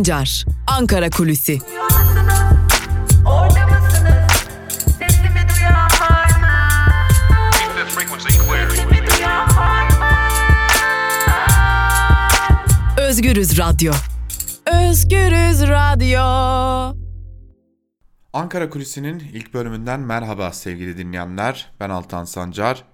Sancar, Ankara Kulüsi. Özgürüz Radyo. Özgürüz Radyo. Ankara Kulisi'nin ilk bölümünden merhaba sevgili dinleyenler. Ben Altan Sancar.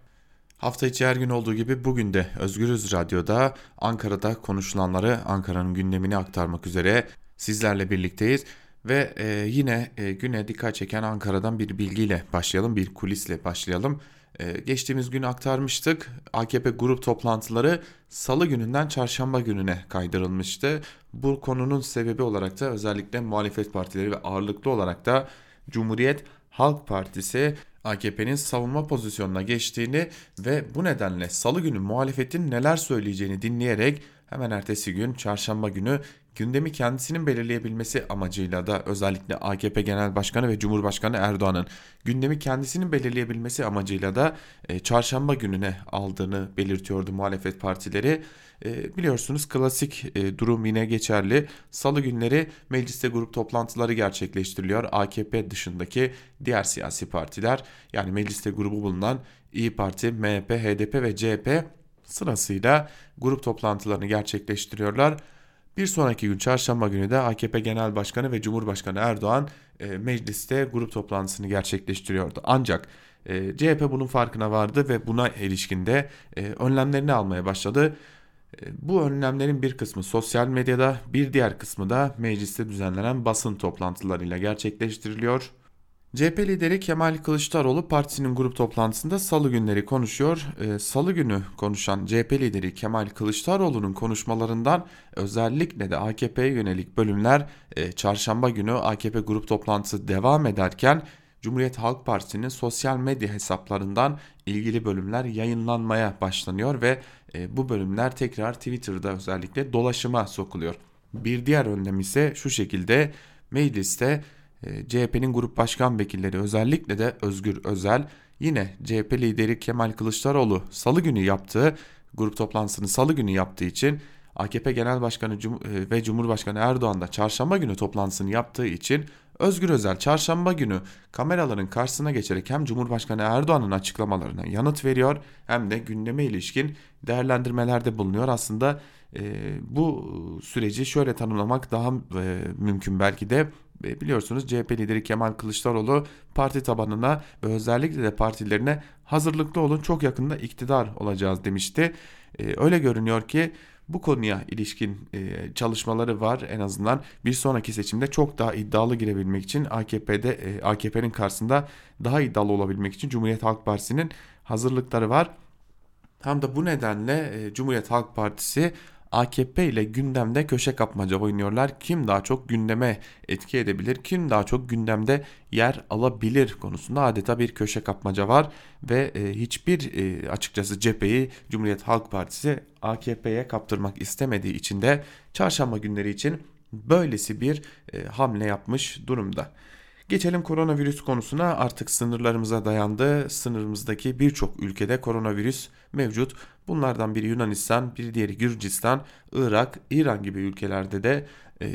Hafta içi her gün olduğu gibi bugün de Özgürüz Radyo'da Ankara'da konuşulanları, Ankara'nın gündemini aktarmak üzere sizlerle birlikteyiz. Ve e, yine e, güne dikkat çeken Ankara'dan bir bilgiyle başlayalım, bir kulisle başlayalım. E, geçtiğimiz gün aktarmıştık. AKP grup toplantıları salı gününden çarşamba gününe kaydırılmıştı. Bu konunun sebebi olarak da özellikle muhalefet partileri ve ağırlıklı olarak da Cumhuriyet Halk Partisi AKP'nin savunma pozisyonuna geçtiğini ve bu nedenle salı günü muhalefetin neler söyleyeceğini dinleyerek hemen ertesi gün çarşamba günü gündemi kendisinin belirleyebilmesi amacıyla da özellikle AKP Genel Başkanı ve Cumhurbaşkanı Erdoğan'ın gündemi kendisinin belirleyebilmesi amacıyla da e, çarşamba gününe aldığını belirtiyordu muhalefet partileri. E, biliyorsunuz klasik e, durum yine geçerli. Salı günleri mecliste grup toplantıları gerçekleştiriliyor. AKP dışındaki diğer siyasi partiler yani mecliste grubu bulunan İyi Parti, MHP, HDP ve CHP sırasıyla grup toplantılarını gerçekleştiriyorlar. Bir sonraki gün çarşamba günü de AKP Genel Başkanı ve Cumhurbaşkanı Erdoğan e, mecliste grup toplantısını gerçekleştiriyordu. Ancak e, CHP bunun farkına vardı ve buna ilişkinde e, önlemlerini almaya başladı. E, bu önlemlerin bir kısmı sosyal medyada, bir diğer kısmı da mecliste düzenlenen basın toplantılarıyla gerçekleştiriliyor. CHP lideri Kemal Kılıçdaroğlu partisinin grup toplantısında salı günleri konuşuyor. Ee, salı günü konuşan CHP lideri Kemal Kılıçdaroğlu'nun konuşmalarından özellikle de AKP'ye yönelik bölümler e, çarşamba günü AKP grup toplantısı devam ederken Cumhuriyet Halk Partisi'nin sosyal medya hesaplarından ilgili bölümler yayınlanmaya başlanıyor ve e, bu bölümler tekrar Twitter'da özellikle dolaşıma sokuluyor. Bir diğer önlem ise şu şekilde mecliste e, CHP'nin grup başkan vekilleri özellikle de Özgür Özel yine CHP lideri Kemal Kılıçdaroğlu salı günü yaptığı grup toplantısını salı günü yaptığı için AKP Genel Başkanı e, ve Cumhurbaşkanı Erdoğan da çarşamba günü toplantısını yaptığı için Özgür Özel çarşamba günü kameraların karşısına geçerek hem Cumhurbaşkanı Erdoğan'ın açıklamalarına yanıt veriyor hem de gündeme ilişkin değerlendirmelerde bulunuyor. Aslında e, bu süreci şöyle tanımlamak daha e, mümkün belki de e, biliyorsunuz CHP lideri Kemal Kılıçdaroğlu parti tabanına ve özellikle de partilerine hazırlıklı olun çok yakında iktidar olacağız demişti. E, öyle görünüyor ki bu konuya ilişkin e, çalışmaları var en azından bir sonraki seçimde çok daha iddialı girebilmek için AKP'de AKP'nin karşısında daha iddialı olabilmek için Cumhuriyet Halk Partisi'nin hazırlıkları var. Tam da bu nedenle Cumhuriyet Halk Partisi AKP ile gündemde köşe kapmaca oynuyorlar. Kim daha çok gündeme etki edebilir, kim daha çok gündemde yer alabilir konusunda adeta bir köşe kapmaca var ve e, hiçbir e, açıkçası cepheyi Cumhuriyet Halk Partisi AKP'ye kaptırmak istemediği için de çarşamba günleri için böylesi bir e, hamle yapmış durumda. Geçelim koronavirüs konusuna artık sınırlarımıza dayandı. Sınırımızdaki birçok ülkede koronavirüs mevcut. Bunlardan biri Yunanistan, bir diğeri Gürcistan, Irak, İran gibi ülkelerde de e,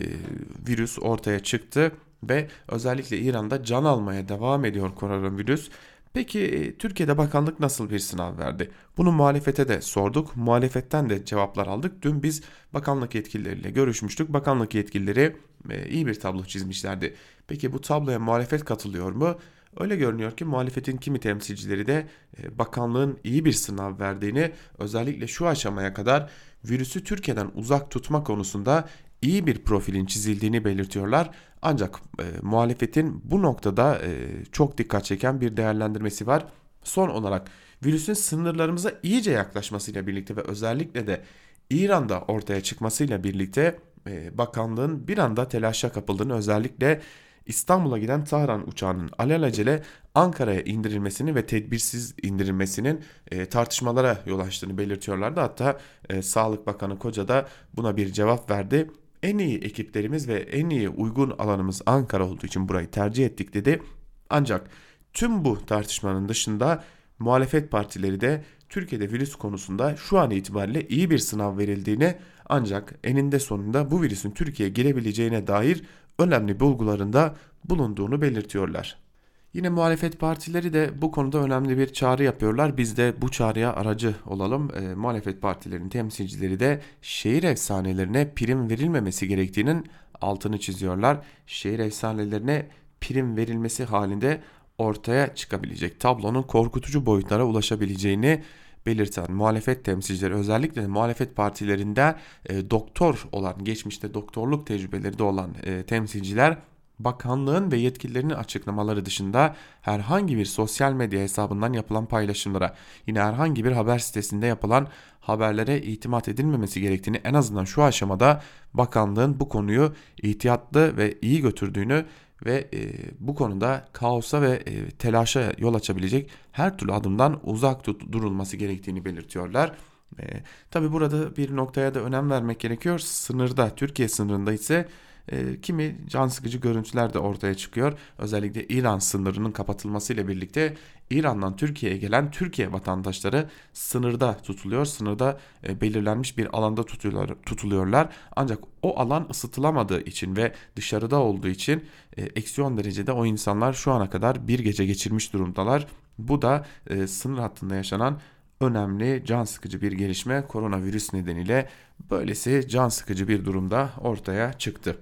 virüs ortaya çıktı ve özellikle İran'da can almaya devam ediyor koronavirüs. Peki e, Türkiye'de bakanlık nasıl bir sınav verdi? Bunu muhalefete de sorduk. Muhalefetten de cevaplar aldık. Dün biz bakanlık yetkilileriyle görüşmüştük. Bakanlık yetkilileri e, iyi bir tablo çizmişlerdi. Peki bu tabloya muhalefet katılıyor mu? Öyle görünüyor ki muhalefetin kimi temsilcileri de e, bakanlığın iyi bir sınav verdiğini özellikle şu aşamaya kadar virüsü Türkiye'den uzak tutma konusunda iyi bir profilin çizildiğini belirtiyorlar. Ancak e, muhalefetin bu noktada e, çok dikkat çeken bir değerlendirmesi var. Son olarak virüsün sınırlarımıza iyice yaklaşmasıyla birlikte ve özellikle de İran'da ortaya çıkmasıyla birlikte e, bakanlığın bir anda telaşa kapıldığını özellikle İstanbul'a giden Tahran uçağının alelacele Ankara'ya indirilmesini ve tedbirsiz indirilmesinin e, tartışmalara yol açtığını belirtiyorlardı. Hatta e, Sağlık Bakanı Koca da buna bir cevap verdi. En iyi ekiplerimiz ve en iyi uygun alanımız Ankara olduğu için burayı tercih ettik dedi. Ancak tüm bu tartışmanın dışında muhalefet partileri de Türkiye'de virüs konusunda şu an itibariyle iyi bir sınav verildiğini Ancak eninde sonunda bu virüsün Türkiye'ye girebileceğine dair önemli bulgularında bulunduğunu belirtiyorlar. Yine muhalefet partileri de bu konuda önemli bir çağrı yapıyorlar. Biz de bu çağrıya aracı olalım. E, muhalefet partilerinin temsilcileri de şehir efsanelerine prim verilmemesi gerektiğinin altını çiziyorlar. Şehir efsanelerine prim verilmesi halinde ortaya çıkabilecek tablonun korkutucu boyutlara ulaşabileceğini belirten muhalefet temsilcileri özellikle muhalefet partilerinde e, doktor olan geçmişte doktorluk tecrübeleri de olan e, temsilciler bakanlığın ve yetkililerinin açıklamaları dışında herhangi bir sosyal medya hesabından yapılan paylaşımlara yine herhangi bir haber sitesinde yapılan haberlere itimat edilmemesi gerektiğini en azından şu aşamada bakanlığın bu konuyu ihtiyatlı ve iyi götürdüğünü ve e, bu konuda kaosa ve e, telaşa yol açabilecek her türlü adımdan uzak tut, durulması gerektiğini belirtiyorlar. E, Tabi burada bir noktaya da önem vermek gerekiyor. Sınırda, Türkiye sınırında ise e, kimi can sıkıcı görüntüler de ortaya çıkıyor. Özellikle İran sınırının kapatılmasıyla birlikte İran'dan Türkiye'ye gelen Türkiye vatandaşları sınırda tutuluyor. Sınırda e, belirlenmiş bir alanda tutuyorlar, tutuluyorlar. Ancak o alan ısıtılamadığı için ve dışarıda olduğu için e, eksi 10 derecede o insanlar şu ana kadar bir gece geçirmiş durumdalar. Bu da e, sınır hattında yaşanan önemli can sıkıcı bir gelişme koronavirüs nedeniyle böylesi can sıkıcı bir durumda ortaya çıktı.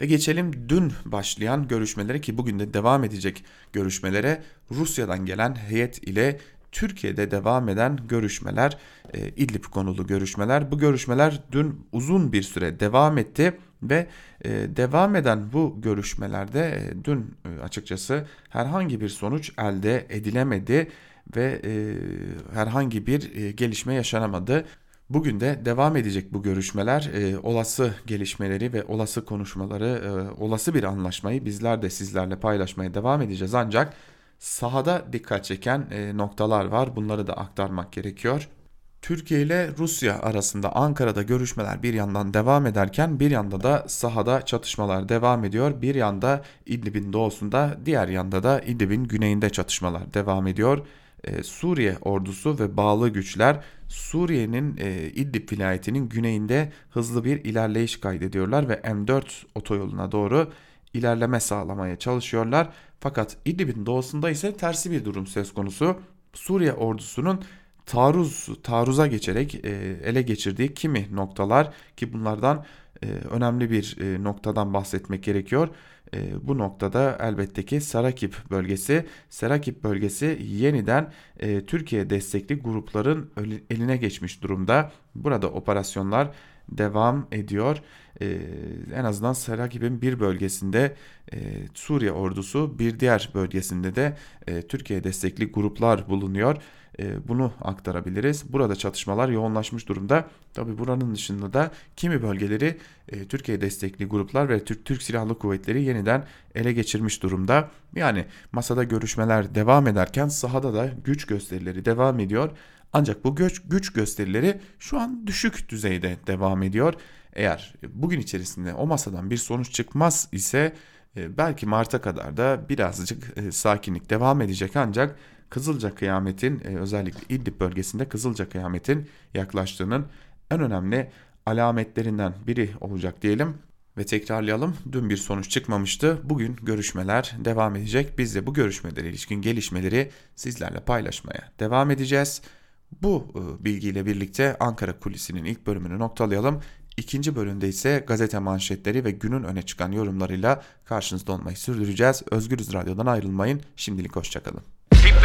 Ve geçelim dün başlayan görüşmelere ki bugün de devam edecek görüşmelere Rusya'dan gelen heyet ile Türkiye'de devam eden görüşmeler, e, İdlib konulu görüşmeler. Bu görüşmeler dün uzun bir süre devam etti ve e, devam eden bu görüşmelerde e, dün e, açıkçası herhangi bir sonuç elde edilemedi ve e, herhangi bir e, gelişme yaşanamadı. Bugün de devam edecek bu görüşmeler. E, olası gelişmeleri ve olası konuşmaları, e, olası bir anlaşmayı bizler de sizlerle paylaşmaya devam edeceğiz. Ancak sahada dikkat çeken e, noktalar var. Bunları da aktarmak gerekiyor. Türkiye ile Rusya arasında Ankara'da görüşmeler bir yandan devam ederken bir yanda da sahada çatışmalar devam ediyor. Bir yanda İdlib'in doğusunda, diğer yanda da İdlib'in güneyinde çatışmalar devam ediyor. Ee, Suriye ordusu ve bağlı güçler Suriye'nin e, İdlib vilayetinin güneyinde hızlı bir ilerleyiş kaydediyorlar ve M4 otoyoluna doğru ilerleme sağlamaya çalışıyorlar. Fakat İdlib'in doğusunda ise tersi bir durum söz konusu. Suriye ordusunun taarruz taarruza geçerek e, ele geçirdiği kimi noktalar ki bunlardan e, önemli bir e, noktadan bahsetmek gerekiyor. E, bu noktada elbette ki Sarakip bölgesi. Sarakip bölgesi yeniden e, Türkiye destekli grupların eline geçmiş durumda. Burada operasyonlar devam ediyor. Ee, en azından Sarakip'in bir bölgesinde e, Suriye ordusu bir diğer bölgesinde de e, Türkiye destekli gruplar bulunuyor. E, bunu aktarabiliriz. Burada çatışmalar yoğunlaşmış durumda. Tabi buranın dışında da kimi bölgeleri e, Türkiye destekli gruplar ve Türk Türk Silahlı Kuvvetleri yeniden ele geçirmiş durumda. Yani masada görüşmeler devam ederken sahada da güç gösterileri devam ediyor. Ancak bu güç, güç gösterileri şu an düşük düzeyde devam ediyor. Eğer bugün içerisinde o masadan bir sonuç çıkmaz ise e, belki Mart'a kadar da birazcık e, sakinlik devam edecek ancak Kızılca kıyametin e, özellikle İdlib bölgesinde Kızılca kıyametin yaklaştığının en önemli alametlerinden biri olacak diyelim. Ve tekrarlayalım dün bir sonuç çıkmamıştı. Bugün görüşmeler devam edecek. Biz de bu görüşmelere ilişkin gelişmeleri sizlerle paylaşmaya devam edeceğiz. Bu e, bilgiyle birlikte Ankara Kulisi'nin ilk bölümünü noktalayalım. İkinci bölümde ise gazete manşetleri ve günün öne çıkan yorumlarıyla karşınızda olmayı sürdüreceğiz. Özgürüz Radyo'dan ayrılmayın. Şimdilik hoşçakalın.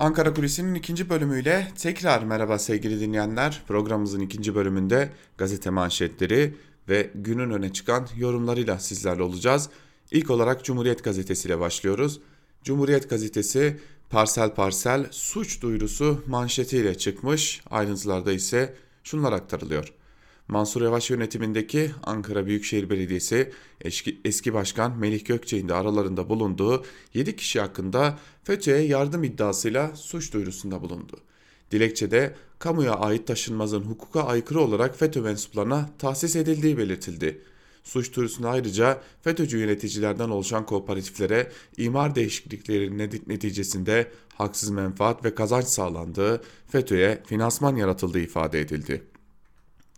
Ankara Kulisi'nin ikinci bölümüyle tekrar merhaba sevgili dinleyenler. Programımızın ikinci bölümünde gazete manşetleri ve günün öne çıkan yorumlarıyla sizlerle olacağız. İlk olarak Cumhuriyet Gazetesi ile başlıyoruz. Cumhuriyet Gazetesi parsel parsel suç duyurusu manşetiyle çıkmış. Ayrıntılarda ise şunlar aktarılıyor. Mansur Yavaş yönetimindeki Ankara Büyükşehir Belediyesi eski, eski başkan Melih Gökçek'in de aralarında bulunduğu 7 kişi hakkında FETÖ'ye yardım iddiasıyla suç duyurusunda bulundu. Dilekçede kamuya ait taşınmazın hukuka aykırı olarak FETÖ mensuplarına tahsis edildiği belirtildi. Suç duyurusunda ayrıca FETÖ'cü yöneticilerden oluşan kooperatiflere imar değişiklikleri neticesinde haksız menfaat ve kazanç sağlandığı, FETÖ'ye finansman yaratıldığı ifade edildi.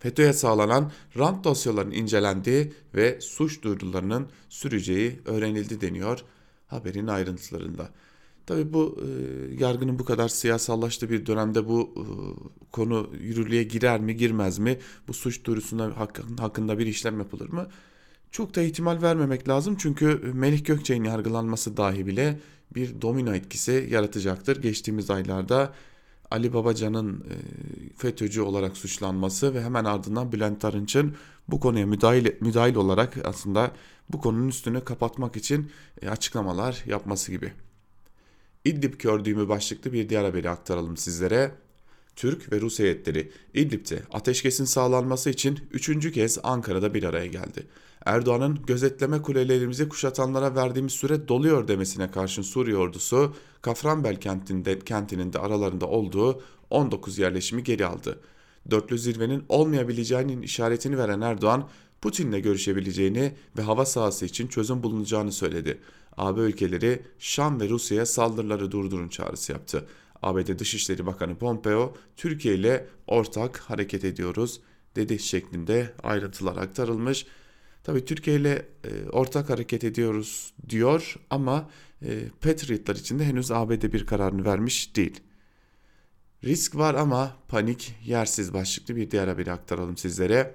FETÖ'ye sağlanan rant dosyalarının incelendiği ve suç duyurularının süreceği öğrenildi deniyor haberin ayrıntılarında. Tabi bu e, yargının bu kadar siyasallaştığı bir dönemde bu e, konu yürürlüğe girer mi girmez mi? Bu suç duyurusunda hakkında bir işlem yapılır mı? Çok da ihtimal vermemek lazım çünkü Melih Gökçe'nin yargılanması dahi bile bir domino etkisi yaratacaktır. Geçtiğimiz aylarda Ali Babacan'ın e, FETÖ'cü olarak suçlanması ve hemen ardından Bülent Arınç'ın bu konuya müdahil, müdahil olarak aslında bu konunun üstünü kapatmak için e, açıklamalar yapması gibi. İdlib kördüğümü başlıklı bir diğer haberi aktaralım sizlere. Türk ve Rus heyetleri İdlib'de ateşkesin sağlanması için üçüncü kez Ankara'da bir araya geldi. Erdoğan'ın gözetleme kulelerimizi kuşatanlara verdiğimiz süre doluyor demesine karşın Suriye ordusu Kafranbel kentinde, kentinin de aralarında olduğu 19 yerleşimi geri aldı. Dörtlü zirvenin olmayabileceğinin işaretini veren Erdoğan, Putin'le görüşebileceğini ve hava sahası için çözüm bulunacağını söyledi. AB ülkeleri Şam ve Rusya'ya saldırıları durdurun çağrısı yaptı. ABD Dışişleri Bakanı Pompeo, Türkiye ile ortak hareket ediyoruz dedi şeklinde ayrıntılar aktarılmış. Tabii Türkiye ile e, ortak hareket ediyoruz diyor ama Patriotlar için de henüz ABD bir kararını vermiş değil. Risk var ama panik yersiz başlıklı bir diğer haberi aktaralım sizlere.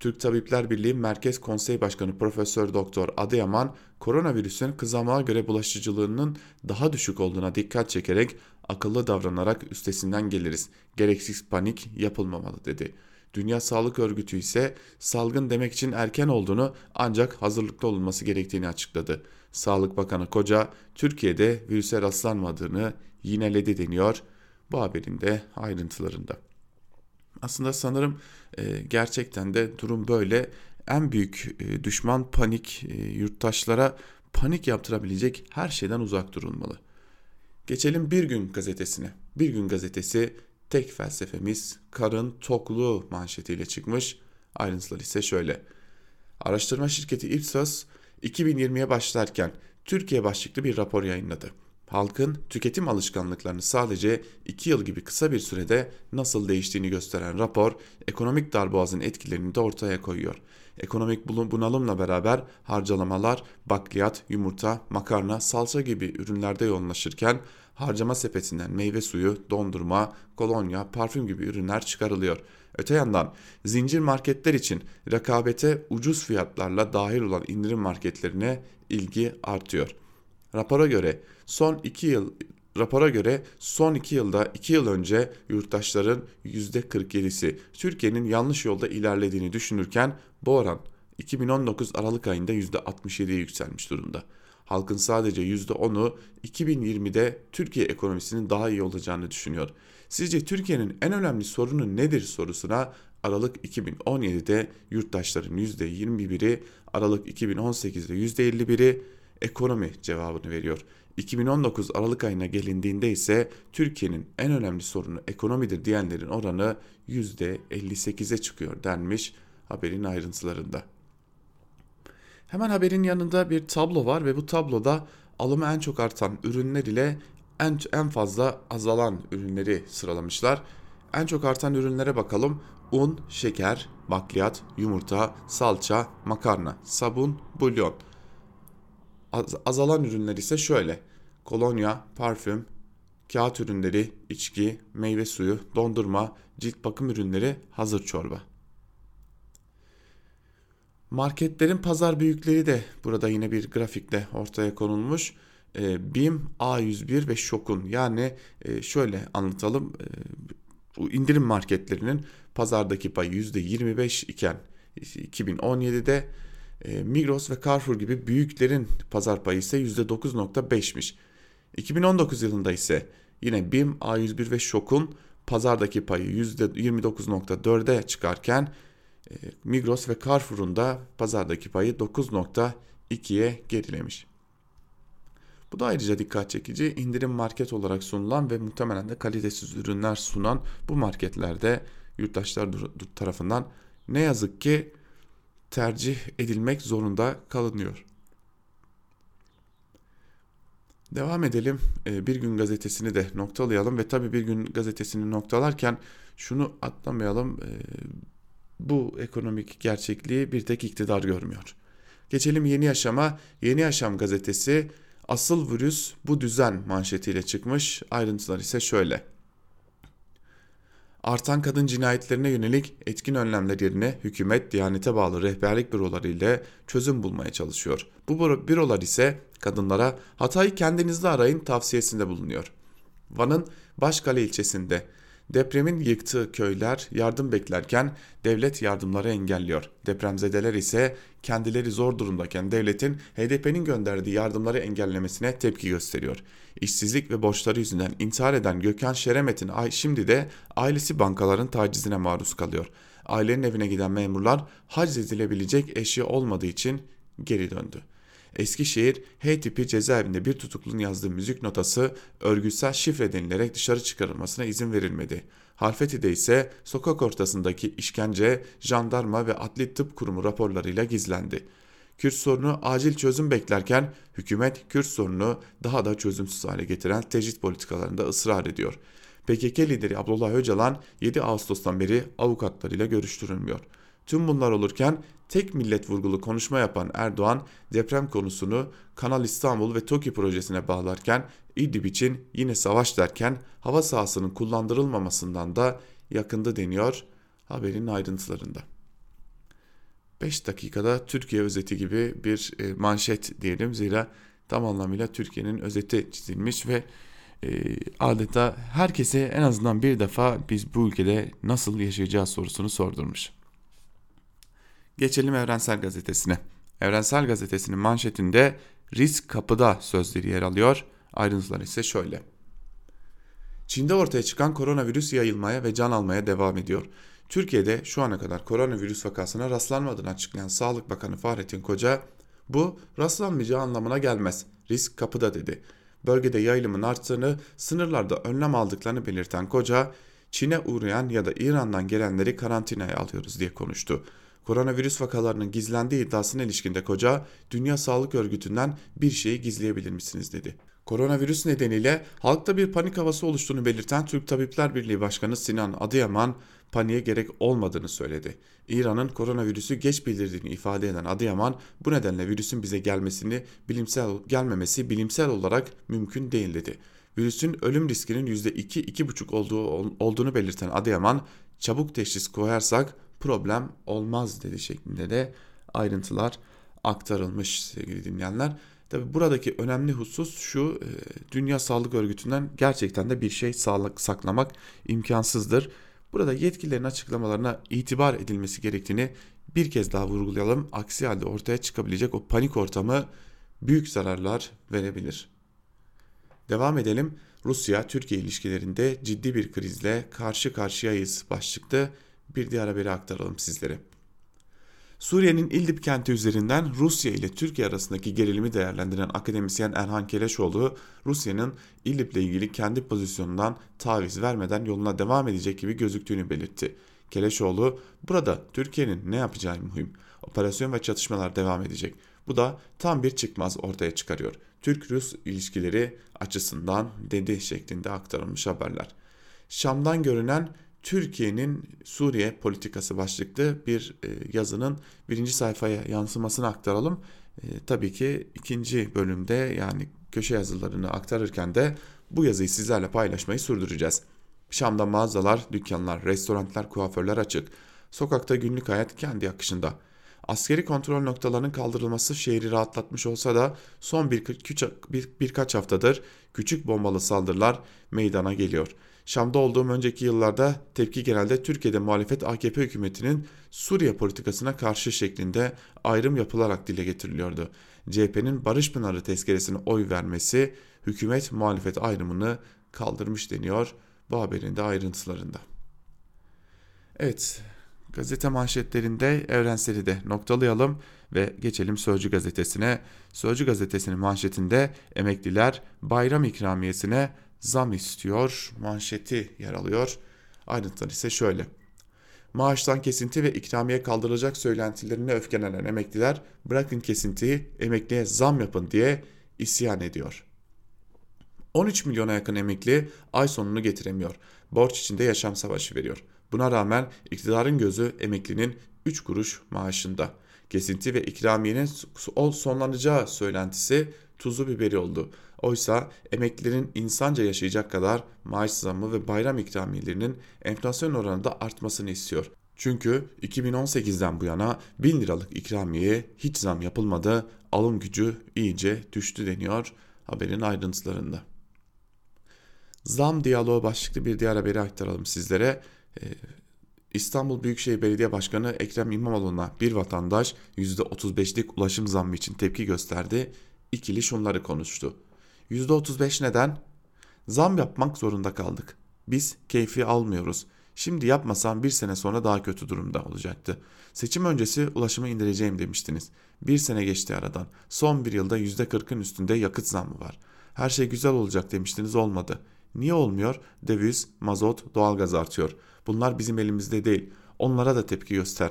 Türk Tabipler Birliği Merkez Konsey Başkanı Profesör Doktor Adıyaman, koronavirüsün kızamağa göre bulaşıcılığının daha düşük olduğuna dikkat çekerek akıllı davranarak üstesinden geliriz. Gereksiz panik yapılmamalı dedi. Dünya Sağlık Örgütü ise salgın demek için erken olduğunu ancak hazırlıklı olunması gerektiğini açıkladı. Sağlık Bakanı Koca Türkiye'de virüse rastlanmadığını yineledi deniyor bu haberin de ayrıntılarında. Aslında sanırım e, gerçekten de durum böyle. En büyük e, düşman panik, e, yurttaşlara panik yaptırabilecek her şeyden uzak durulmalı. Geçelim Bir Gün gazetesine. Bir Gün gazetesi tek felsefemiz karın tokluğu manşetiyle çıkmış. Ayrıntılar ise şöyle. Araştırma şirketi Ipsos 2020'ye başlarken Türkiye başlıklı bir rapor yayınladı halkın tüketim alışkanlıklarını sadece 2 yıl gibi kısa bir sürede nasıl değiştiğini gösteren rapor ekonomik darboğazın etkilerini de ortaya koyuyor. Ekonomik bunalımla beraber harcalamalar bakliyat, yumurta, makarna, salça gibi ürünlerde yoğunlaşırken harcama sepetinden meyve suyu, dondurma, kolonya, parfüm gibi ürünler çıkarılıyor. Öte yandan zincir marketler için rekabete ucuz fiyatlarla dahil olan indirim marketlerine ilgi artıyor.'' Rapora göre son 2 yıl Rapora göre son 2 yılda 2 yıl önce yurttaşların %47'si Türkiye'nin yanlış yolda ilerlediğini düşünürken bu oran 2019 Aralık ayında %67'ye yükselmiş durumda. Halkın sadece %10'u 2020'de Türkiye ekonomisinin daha iyi olacağını düşünüyor. Sizce Türkiye'nin en önemli sorunu nedir sorusuna Aralık 2017'de yurttaşların %21'i, Aralık 2018'de %51'i, ekonomi cevabını veriyor. 2019 Aralık ayına gelindiğinde ise Türkiye'nin en önemli sorunu ekonomidir diyenlerin oranı %58'e çıkıyor denmiş haberin ayrıntılarında. Hemen haberin yanında bir tablo var ve bu tabloda alımı en çok artan ürünler ile en, en fazla azalan ürünleri sıralamışlar. En çok artan ürünlere bakalım. Un, şeker, bakliyat, yumurta, salça, makarna, sabun, bulyon. Az, azalan ürünler ise şöyle. Kolonya, parfüm, kağıt ürünleri, içki, meyve suyu, dondurma, cilt bakım ürünleri, hazır çorba. Marketlerin pazar büyükleri de burada yine bir grafikle ortaya konulmuş. E, BİM, A101 ve Şok'un yani e, şöyle anlatalım. E, bu indirim marketlerinin pazardaki payı %25 iken 2017'de e, Migros ve Carrefour gibi büyüklerin pazar payı ise %9.5'miş. 2019 yılında ise yine BİM, A101 ve Şok'un pazardaki payı %29.4'e çıkarken Migros ve Carrefour'un da pazardaki payı 9.2'ye gerilemiş. Bu da ayrıca dikkat çekici. İndirim market olarak sunulan ve muhtemelen de kalitesiz ürünler sunan bu marketlerde yurttaşlar tarafından ne yazık ki tercih edilmek zorunda kalınıyor. Devam edelim. Ee, bir gün gazetesini de noktalayalım ve tabii bir gün gazetesini noktalarken şunu atlamayalım. Ee, bu ekonomik gerçekliği bir tek iktidar görmüyor. Geçelim Yeni Yaşam'a. Yeni Yaşam gazetesi asıl virüs bu düzen manşetiyle çıkmış. Ayrıntılar ise şöyle. Artan kadın cinayetlerine yönelik etkin önlemler yerine hükümet Diyanete bağlı rehberlik büroları ile çözüm bulmaya çalışıyor. Bu bürolar ise kadınlara hatayı kendinizde arayın tavsiyesinde bulunuyor. Van'ın Başkale ilçesinde Depremin yıktığı köyler yardım beklerken devlet yardımları engelliyor. Depremzedeler ise kendileri zor durumdayken devletin HDP'nin gönderdiği yardımları engellemesine tepki gösteriyor. İşsizlik ve borçları yüzünden intihar eden Gökhan Şeremet'in şimdi de ailesi bankaların tacizine maruz kalıyor. Ailenin evine giden memurlar hac edilebilecek eşya olmadığı için geri döndü. Eskişehir H tipi cezaevinde bir tutuklunun yazdığı müzik notası örgütsel şifre denilerek dışarı çıkarılmasına izin verilmedi. Halfeti'de ise sokak ortasındaki işkence, jandarma ve adli tıp kurumu raporlarıyla gizlendi. Kürt sorunu acil çözüm beklerken hükümet Kürt sorunu daha da çözümsüz hale getiren tecrit politikalarında ısrar ediyor. PKK lideri Abdullah Öcalan 7 Ağustos'tan beri avukatlarıyla görüştürülmüyor. Tüm bunlar olurken tek millet vurgulu konuşma yapan Erdoğan deprem konusunu Kanal İstanbul ve TOKİ projesine bağlarken İdlib için yine savaş derken hava sahasının kullandırılmamasından da yakındı deniyor haberin ayrıntılarında. 5 dakikada Türkiye özeti gibi bir e, manşet diyelim zira tam anlamıyla Türkiye'nin özeti çizilmiş ve e, adeta herkese en azından bir defa biz bu ülkede nasıl yaşayacağız sorusunu sordurmuş. Geçelim Evrensel Gazetesi'ne. Evrensel Gazetesi'nin manşetinde risk kapıda sözleri yer alıyor. Ayrıntılar ise şöyle. Çin'de ortaya çıkan koronavirüs yayılmaya ve can almaya devam ediyor. Türkiye'de şu ana kadar koronavirüs vakasına rastlanmadığını açıklayan Sağlık Bakanı Fahrettin Koca, bu rastlanmayacağı anlamına gelmez. Risk kapıda dedi. Bölgede yayılımın arttığını, sınırlarda önlem aldıklarını belirten Koca, Çin'e uğrayan ya da İran'dan gelenleri karantinaya alıyoruz diye konuştu. Koronavirüs vakalarının gizlendiği iddiasına ilişkinde koca Dünya Sağlık Örgütü'nden bir şeyi gizleyebilir misiniz dedi. Koronavirüs nedeniyle halkta bir panik havası oluştuğunu belirten Türk Tabipler Birliği Başkanı Sinan Adıyaman paniğe gerek olmadığını söyledi. İran'ın koronavirüsü geç bildirdiğini ifade eden Adıyaman bu nedenle virüsün bize gelmesini bilimsel gelmemesi bilimsel olarak mümkün değil dedi. Virüsün ölüm riskinin %2-2,5 olduğu, olduğunu belirten Adıyaman çabuk teşhis koyarsak problem olmaz dedi şeklinde de ayrıntılar aktarılmış sevgili dinleyenler. Tabi buradaki önemli husus şu e, Dünya Sağlık Örgütü'nden gerçekten de bir şey sağlık saklamak imkansızdır. Burada yetkililerin açıklamalarına itibar edilmesi gerektiğini bir kez daha vurgulayalım. Aksi halde ortaya çıkabilecek o panik ortamı büyük zararlar verebilir. Devam edelim. Rusya-Türkiye ilişkilerinde ciddi bir krizle karşı karşıyayız başlıklı bir diğer haberi aktaralım sizlere. Suriye'nin İdlib kenti üzerinden Rusya ile Türkiye arasındaki gerilimi değerlendiren akademisyen Erhan Keleşoğlu, Rusya'nın İdlib ile ilgili kendi pozisyonundan taviz vermeden yoluna devam edecek gibi gözüktüğünü belirtti. Keleşoğlu, burada Türkiye'nin ne yapacağı mühim. Operasyon ve çatışmalar devam edecek. Bu da tam bir çıkmaz ortaya çıkarıyor. Türk-Rus ilişkileri açısından dedi şeklinde aktarılmış haberler. Şam'dan görünen Türkiye'nin Suriye politikası başlıklı bir e, yazının birinci sayfaya yansımasını aktaralım. E, tabii ki ikinci bölümde yani köşe yazılarını aktarırken de bu yazıyı sizlerle paylaşmayı sürdüreceğiz. Şam'da mağazalar, dükkanlar, restoranlar, kuaförler açık. Sokakta günlük hayat kendi akışında. Askeri kontrol noktalarının kaldırılması şehri rahatlatmış olsa da son bir, bir, birkaç haftadır küçük bombalı saldırılar meydana geliyor. Şam'da olduğum önceki yıllarda tepki genelde Türkiye'de muhalefet AKP hükümetinin Suriye politikasına karşı şeklinde ayrım yapılarak dile getiriliyordu. CHP'nin Barış Pınarı tezkeresine oy vermesi hükümet muhalefet ayrımını kaldırmış deniyor bu haberin de ayrıntılarında. Evet Gazete manşetlerinde evrenseli de noktalayalım ve geçelim Sözcü gazetesine. Sözcü gazetesinin manşetinde emekliler bayram ikramiyesine zam istiyor manşeti yer alıyor. Ayrıntılar ise şöyle. Maaştan kesinti ve ikramiye kaldırılacak söylentilerine öfkelenen emekliler bırakın kesintiyi emekliye zam yapın diye isyan ediyor. 13 milyona yakın emekli ay sonunu getiremiyor. Borç içinde yaşam savaşı veriyor. Buna rağmen iktidarın gözü emeklinin 3 kuruş maaşında. Kesinti ve ikramiyenin sonlanacağı söylentisi tuzu biberi oldu. Oysa emeklilerin insanca yaşayacak kadar maaş zammı ve bayram ikramiyelerinin enflasyon oranında artmasını istiyor. Çünkü 2018'den bu yana 1000 liralık ikramiye hiç zam yapılmadı, alım gücü iyice düştü deniyor haberin ayrıntılarında. Zam diyaloğu başlıklı bir diğer haberi aktaralım sizlere. Ee, İstanbul Büyükşehir Belediye Başkanı Ekrem İmamoğlu'na bir vatandaş %35'lik ulaşım zammı için tepki gösterdi. İkili şunları konuştu. %35 neden? Zam yapmak zorunda kaldık. Biz keyfi almıyoruz. Şimdi yapmasam bir sene sonra daha kötü durumda olacaktı. Seçim öncesi ulaşımı indireceğim demiştiniz. Bir sene geçti aradan. Son bir yılda %40'ın üstünde yakıt zammı var. Her şey güzel olacak demiştiniz olmadı. Niye olmuyor? Döviz, mazot, doğalgaz artıyor. Bunlar bizim elimizde değil. Onlara da tepki göster.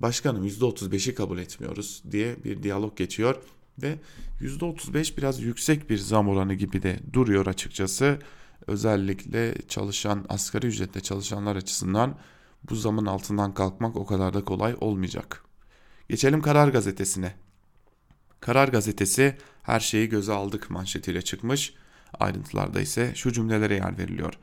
Başkanım %35'i kabul etmiyoruz diye bir diyalog geçiyor ve %35 biraz yüksek bir zam oranı gibi de duruyor açıkçası. Özellikle çalışan asgari ücretle çalışanlar açısından bu zamın altından kalkmak o kadar da kolay olmayacak. Geçelim Karar Gazetesi'ne. Karar Gazetesi her şeyi göze aldık manşetiyle çıkmış. Ayrıntılarda ise şu cümlelere yer veriliyor.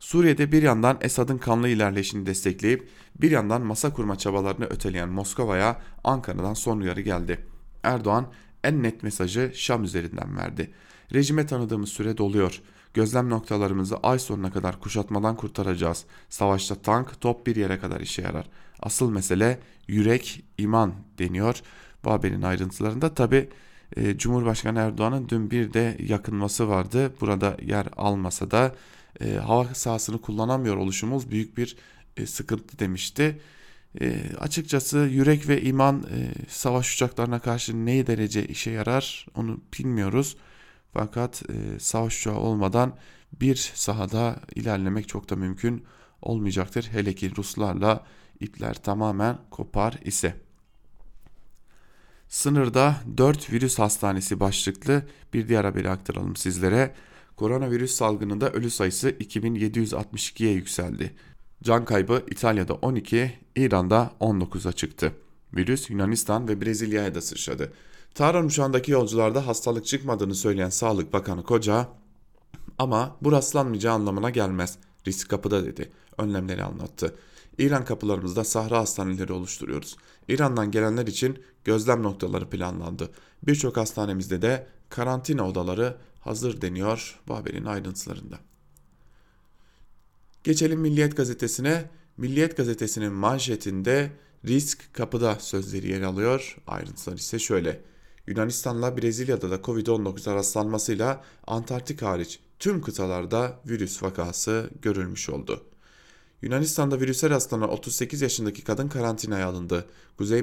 Suriye'de bir yandan Esad'ın kanlı ilerleyişini destekleyip bir yandan masa kurma çabalarını öteleyen Moskova'ya Ankara'dan son uyarı geldi. Erdoğan en net mesajı Şam üzerinden verdi. Rejime tanıdığımız süre doluyor. Gözlem noktalarımızı ay sonuna kadar kuşatmadan kurtaracağız. Savaşta tank, top bir yere kadar işe yarar. Asıl mesele yürek, iman deniyor. Bu haberin ayrıntılarında tabi e, Cumhurbaşkanı Erdoğan'ın dün bir de yakınması vardı. Burada yer almasa da e, hava sahasını kullanamıyor oluşumuz büyük bir e, sıkıntı demişti. E, açıkçası yürek ve iman e, savaş uçaklarına karşı ne derece işe yarar onu bilmiyoruz. Fakat e, savaş uçağı olmadan bir sahada ilerlemek çok da mümkün olmayacaktır. Hele ki Ruslarla ipler tamamen kopar ise. Sınırda 4 virüs hastanesi başlıklı bir diğer haberi aktaralım sizlere. Koronavirüs salgınında ölü sayısı 2762'ye yükseldi. Can kaybı İtalya'da 12, İran'da 19'a çıktı. Virüs Yunanistan ve Brezilya'ya da sıçradı. Tahran uçağındaki yolcularda hastalık çıkmadığını söyleyen Sağlık Bakanı Koca ama bu rastlanmayacağı anlamına gelmez. Risk kapıda dedi. Önlemleri anlattı. İran kapılarımızda sahra hastaneleri oluşturuyoruz. İran'dan gelenler için gözlem noktaları planlandı. Birçok hastanemizde de karantina odaları hazır deniyor bu haberin ayrıntılarında. Geçelim Milliyet Gazetesi'ne. Milliyet Gazetesi'nin manşetinde risk kapıda sözleri yer alıyor. Ayrıntılar ise şöyle. Yunanistan'la Brezilya'da da Covid-19 rastlanmasıyla Antarktik hariç tüm kıtalarda virüs vakası görülmüş oldu. Yunanistan'da virüse rastlanan 38 yaşındaki kadın karantinaya alındı. Kuzey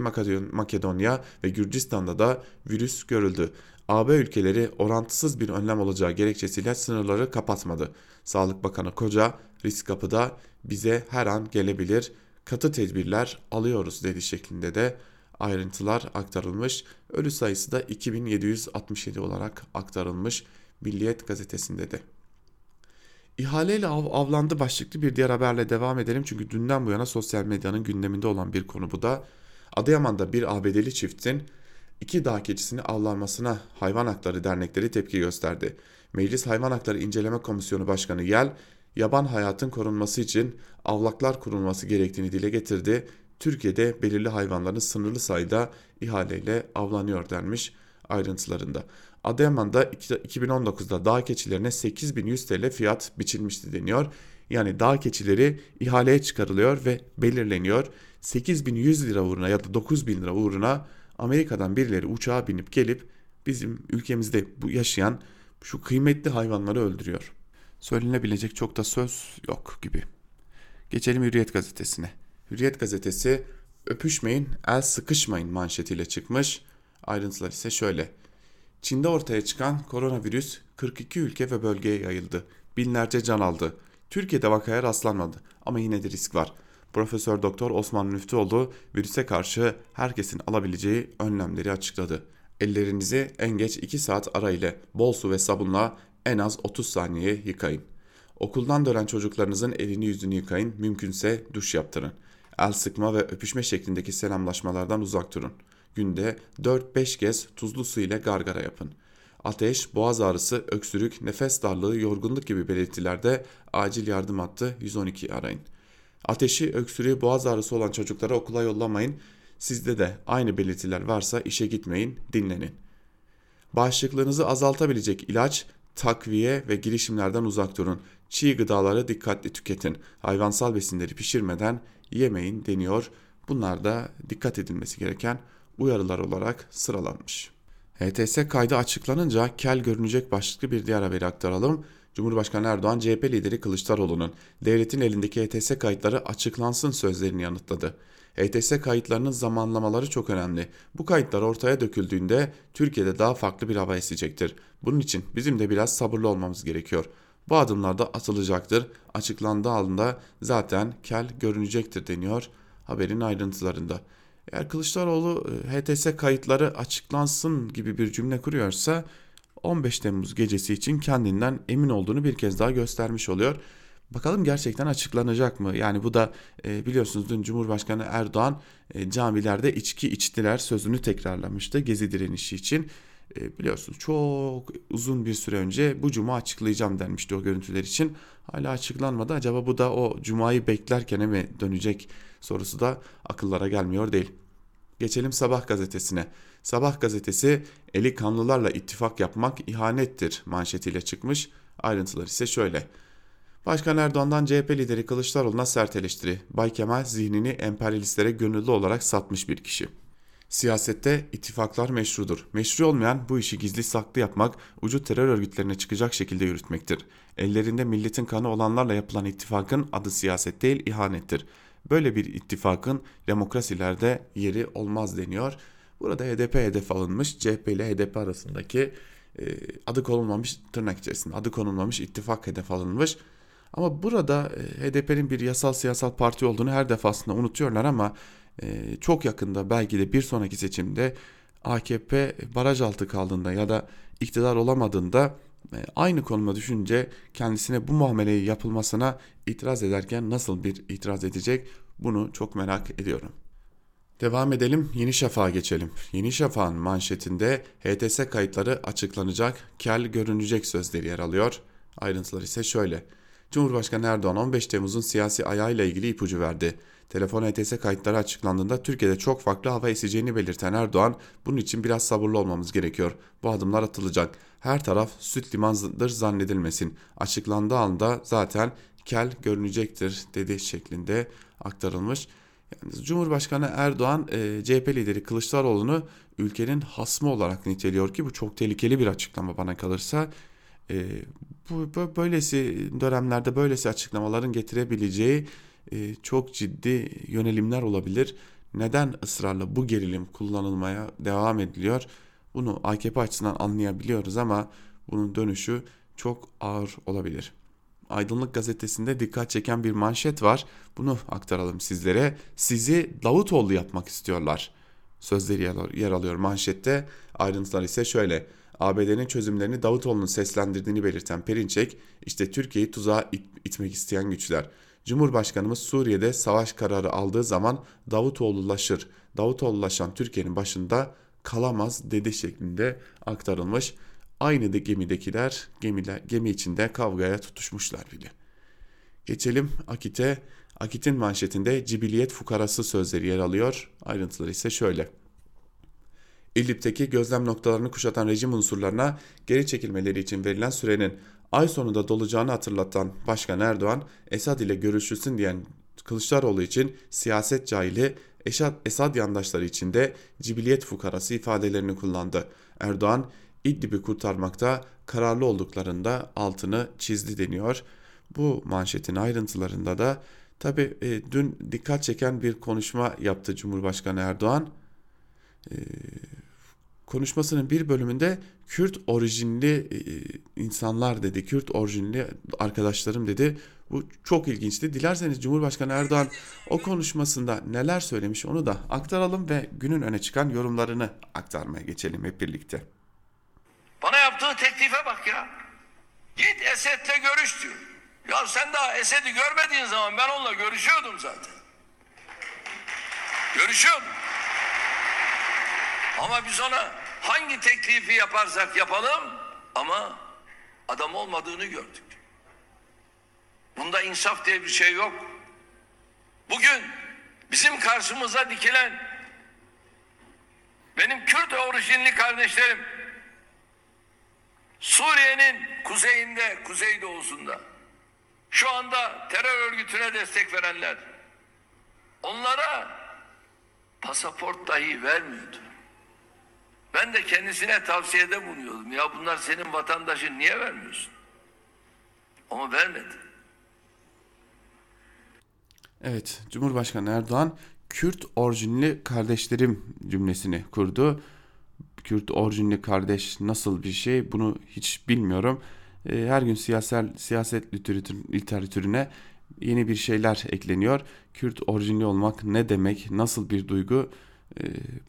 Makedonya ve Gürcistan'da da virüs görüldü. AB ülkeleri orantısız bir önlem olacağı gerekçesiyle sınırları kapatmadı. Sağlık Bakanı Koca risk kapıda bize her an gelebilir katı tedbirler alıyoruz dedi şeklinde de ayrıntılar aktarılmış. Ölü sayısı da 2767 olarak aktarılmış Milliyet gazetesinde de. İhaleyle av, avlandı başlıklı bir diğer haberle devam edelim. Çünkü dünden bu yana sosyal medyanın gündeminde olan bir konu bu da. Adıyaman'da bir ABD'li çiftin iki dağ keçisini avlanmasına hayvan hakları dernekleri tepki gösterdi. Meclis Hayvan Hakları İnceleme Komisyonu Başkanı Yel, yaban hayatın korunması için avlaklar kurulması gerektiğini dile getirdi. Türkiye'de belirli hayvanların sınırlı sayıda ihaleyle avlanıyor denmiş ayrıntılarında. Adıyaman'da 2019'da dağ keçilerine 8100 TL fiyat biçilmişti deniyor. Yani dağ keçileri ihaleye çıkarılıyor ve belirleniyor. 8100 lira uğruna ya da 9000 lira uğruna Amerika'dan birileri uçağa binip gelip bizim ülkemizde bu yaşayan şu kıymetli hayvanları öldürüyor. Söylenebilecek çok da söz yok gibi. Geçelim Hürriyet gazetesine. Hürriyet gazetesi öpüşmeyin, el sıkışmayın manşetiyle çıkmış. Ayrıntılar ise şöyle. Çin'de ortaya çıkan koronavirüs 42 ülke ve bölgeye yayıldı. Binlerce can aldı. Türkiye'de vakaya rastlanmadı ama yine de risk var. Profesör Doktor Osman Müftüoğlu virüse karşı herkesin alabileceği önlemleri açıkladı. Ellerinizi en geç 2 saat ara ile bol su ve sabunla en az 30 saniye yıkayın. Okuldan dönen çocuklarınızın elini yüzünü yıkayın, mümkünse duş yaptırın. El sıkma ve öpüşme şeklindeki selamlaşmalardan uzak durun. Günde 4-5 kez tuzlu su ile gargara yapın. Ateş, boğaz ağrısı, öksürük, nefes darlığı, yorgunluk gibi belirtilerde acil yardım hattı 112 arayın. Ateşi, öksürüğü, boğaz ağrısı olan çocuklara okula yollamayın. Sizde de aynı belirtiler varsa işe gitmeyin, dinlenin. Bağışıklığınızı azaltabilecek ilaç, takviye ve girişimlerden uzak durun. Çiğ gıdaları dikkatli tüketin. Hayvansal besinleri pişirmeden yemeyin deniyor. Bunlar da dikkat edilmesi gereken uyarılar olarak sıralanmış. HTS kaydı açıklanınca kel görünecek başlıklı bir diğer haberi aktaralım. Cumhurbaşkanı Erdoğan CHP lideri Kılıçdaroğlu'nun devletin elindeki HTS kayıtları açıklansın sözlerini yanıtladı. HTS kayıtlarının zamanlamaları çok önemli. Bu kayıtlar ortaya döküldüğünde Türkiye'de daha farklı bir hava esecektir. Bunun için bizim de biraz sabırlı olmamız gerekiyor. Bu adımlar da atılacaktır. Açıklandığı anda zaten kel görünecektir deniyor haberin ayrıntılarında. Eğer Kılıçdaroğlu e, HTS kayıtları açıklansın gibi bir cümle kuruyorsa 15 Temmuz gecesi için kendinden emin olduğunu bir kez daha göstermiş oluyor. Bakalım gerçekten açıklanacak mı? Yani bu da e, biliyorsunuz dün Cumhurbaşkanı Erdoğan e, camilerde içki içtiler sözünü tekrarlamıştı gezi direnişi için. E, biliyorsunuz çok uzun bir süre önce bu cuma açıklayacağım denmişti o görüntüler için. Hala açıklanmadı. Acaba bu da o cumayı beklerken mi dönecek sorusu da akıllara gelmiyor değil. Geçelim Sabah gazetesine. Sabah gazetesi eli kanlılarla ittifak yapmak ihanettir manşetiyle çıkmış. Ayrıntılar ise şöyle. Başkan Erdoğan'dan CHP lideri Kılıçdaroğlu'na sert eleştiri. Bay Kemal zihnini emperyalistlere gönüllü olarak satmış bir kişi. Siyasette ittifaklar meşrudur. Meşru olmayan bu işi gizli saklı yapmak, ucu terör örgütlerine çıkacak şekilde yürütmektir. Ellerinde milletin kanı olanlarla yapılan ittifakın adı siyaset değil ihanettir. Böyle bir ittifakın demokrasilerde yeri olmaz deniyor. Burada HDP hedef alınmış. CHP ile HDP arasındaki e, adı konulmamış tırnak içerisinde adı konulmamış ittifak hedef alınmış. Ama burada e, HDP'nin bir yasal siyasal parti olduğunu her defasında unutuyorlar ama e, çok yakında belki de bir sonraki seçimde AKP baraj altı kaldığında ya da iktidar olamadığında e, aynı konuma düşünce kendisine bu muameleyi yapılmasına itiraz ederken nasıl bir itiraz edecek bunu çok merak ediyorum. Devam edelim Yeni Şafak'a geçelim. Yeni Şafak'ın manşetinde HTS kayıtları açıklanacak, kel görünecek sözleri yer alıyor. Ayrıntılar ise şöyle. Cumhurbaşkanı Erdoğan 15 Temmuz'un siyasi ayağıyla ilgili ipucu verdi. Telefon HTS kayıtları açıklandığında Türkiye'de çok farklı hava eseceğini belirten Erdoğan, bunun için biraz sabırlı olmamız gerekiyor. Bu adımlar atılacak. Her taraf süt limandır zannedilmesin. Açıklandığı anda zaten kel görünecektir dedi şeklinde aktarılmış. Yani Cumhurbaşkanı Erdoğan e, CHP lideri Kılıçdaroğlu'nu ülkenin hasmı olarak niteliyor ki bu çok tehlikeli bir açıklama bana kalırsa. E, bu böylesi dönemlerde böylesi açıklamaların getirebileceği e, çok ciddi yönelimler olabilir. Neden ısrarla bu gerilim kullanılmaya devam ediliyor? Bunu AKP açısından anlayabiliyoruz ama bunun dönüşü çok ağır olabilir. Aydınlık gazetesinde dikkat çeken bir manşet var. Bunu aktaralım sizlere. Sizi Davutoğlu yapmak istiyorlar. Sözleri yer alıyor manşette. Ayrıntılar ise şöyle. ABD'nin çözümlerini Davutoğlu'nun seslendirdiğini belirten Perinçek, işte Türkiye'yi tuzağa it itmek isteyen güçler. Cumhurbaşkanımız Suriye'de savaş kararı aldığı zaman Davutoğlu'laşır. Davutoğlu'laşan Türkiye'nin başında kalamaz dedi şeklinde aktarılmış. Aynı de gemidekiler gemiler, gemi içinde kavgaya tutuşmuşlar bile. Geçelim Akit'e. Akit'in manşetinde cibiliyet fukarası sözleri yer alıyor. Ayrıntıları ise şöyle. İdlib'teki gözlem noktalarını kuşatan rejim unsurlarına geri çekilmeleri için verilen sürenin ay sonunda dolacağını hatırlatan Başkan Erdoğan, Esad ile görüşülsün diyen Kılıçdaroğlu için siyaset cahili, Esad, Esad yandaşları için de cibiliyet fukarası ifadelerini kullandı. Erdoğan, İdlib'i kurtarmakta kararlı olduklarında altını çizdi deniyor. Bu manşetin ayrıntılarında da Tabii e, dün dikkat çeken bir konuşma yaptı Cumhurbaşkanı Erdoğan. E, konuşmasının bir bölümünde Kürt orijinli e, insanlar dedi, Kürt orijinli arkadaşlarım dedi. Bu çok ilginçti. Dilerseniz Cumhurbaşkanı Erdoğan o konuşmasında neler söylemiş onu da aktaralım ve günün öne çıkan yorumlarını aktarmaya geçelim hep birlikte. Bana yaptığı teklife bak ya. Git Esed'le görüş diyor. Ya sen daha Esed'i görmediğin zaman ben onunla görüşüyordum zaten. Görüşüyordum. Ama biz ona hangi teklifi yaparsak yapalım ama adam olmadığını gördük. Bunda insaf diye bir şey yok. Bugün bizim karşımıza dikilen benim Kürt orijinli kardeşlerim Suriye'nin kuzeyinde, kuzeydoğusunda şu anda terör örgütüne destek verenler onlara pasaport dahi vermiyordu. Ben de kendisine tavsiyede bulunuyordum. Ya bunlar senin vatandaşın niye vermiyorsun? Ama vermedi. Evet, Cumhurbaşkanı Erdoğan Kürt orijinli kardeşlerim cümlesini kurdu. Kürt orijinli kardeş nasıl bir şey bunu hiç bilmiyorum. Ee, her gün siyasal siyaset literatürüne yeni bir şeyler ekleniyor. Kürt orijinli olmak ne demek, nasıl bir duygu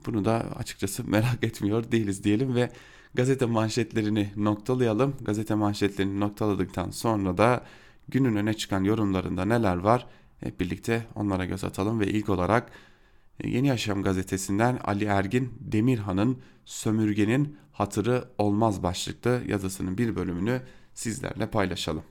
bunu da açıkçası merak etmiyor değiliz diyelim ve gazete manşetlerini noktalayalım. Gazete manşetlerini noktaladıktan sonra da günün öne çıkan yorumlarında neler var hep birlikte onlara göz atalım ve ilk olarak e, Yeni Yaşam gazetesinden Ali Ergin Demirhan'ın Sömürgenin Hatırı Olmaz başlıklı yazısının bir bölümünü sizlerle paylaşalım.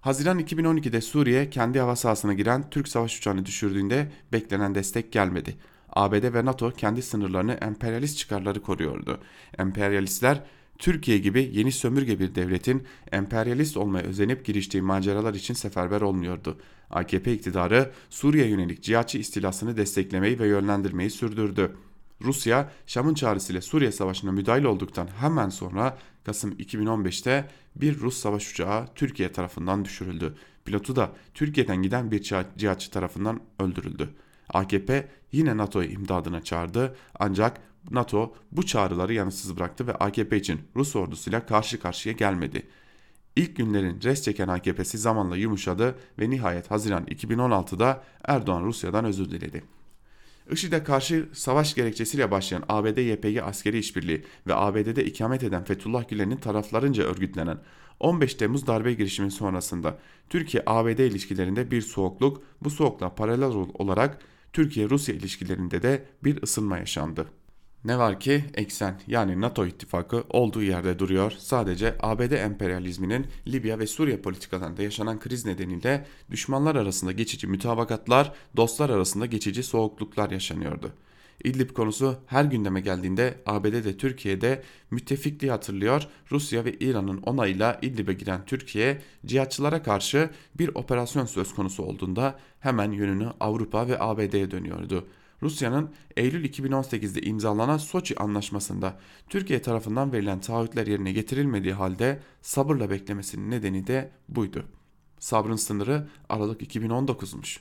Haziran 2012'de Suriye kendi hava sahasına giren Türk savaş uçağını düşürdüğünde beklenen destek gelmedi. ABD ve NATO kendi sınırlarını emperyalist çıkarları koruyordu. Emperyalistler Türkiye gibi yeni sömürge bir devletin emperyalist olmaya özenip giriştiği maceralar için seferber olmuyordu. AKP iktidarı Suriye yönelik cihatçı istilasını desteklemeyi ve yönlendirmeyi sürdürdü. Rusya, Şam'ın çağrısıyla Suriye Savaşı'na müdahil olduktan hemen sonra Kasım 2015'te bir Rus savaş uçağı Türkiye tarafından düşürüldü. Pilotu da Türkiye'den giden bir cihatçı tarafından öldürüldü. AKP yine NATO'yu imdadına çağırdı ancak NATO bu çağrıları yanıtsız bıraktı ve AKP için Rus ordusuyla karşı karşıya gelmedi. İlk günlerin res çeken AKP'si zamanla yumuşadı ve nihayet Haziran 2016'da Erdoğan Rusya'dan özür diledi. IŞİD'e karşı savaş gerekçesiyle başlayan ABD-YPG askeri işbirliği ve ABD'de ikamet eden Fethullah Gülen'in taraflarınca örgütlenen 15 Temmuz darbe girişimi sonrasında Türkiye-ABD ilişkilerinde bir soğukluk, bu soğukluğa paralel olarak Türkiye-Rusya ilişkilerinde de bir ısınma yaşandı. Ne var ki eksen yani NATO ittifakı olduğu yerde duruyor. Sadece ABD emperyalizminin Libya ve Suriye politikalarında yaşanan kriz nedeniyle düşmanlar arasında geçici mütabakatlar, dostlar arasında geçici soğukluklar yaşanıyordu. İdlib konusu her gündeme geldiğinde ABD Türkiye'de müttefikliği hatırlıyor. Rusya ve İran'ın onayıyla İdlib'e giren Türkiye cihatçılara karşı bir operasyon söz konusu olduğunda hemen yönünü Avrupa ve ABD'ye dönüyordu. Rusya'nın Eylül 2018'de imzalanan Soçi anlaşmasında Türkiye tarafından verilen taahhütler yerine getirilmediği halde sabırla beklemesinin nedeni de buydu. Sabrın sınırı Aralık 2019'muş.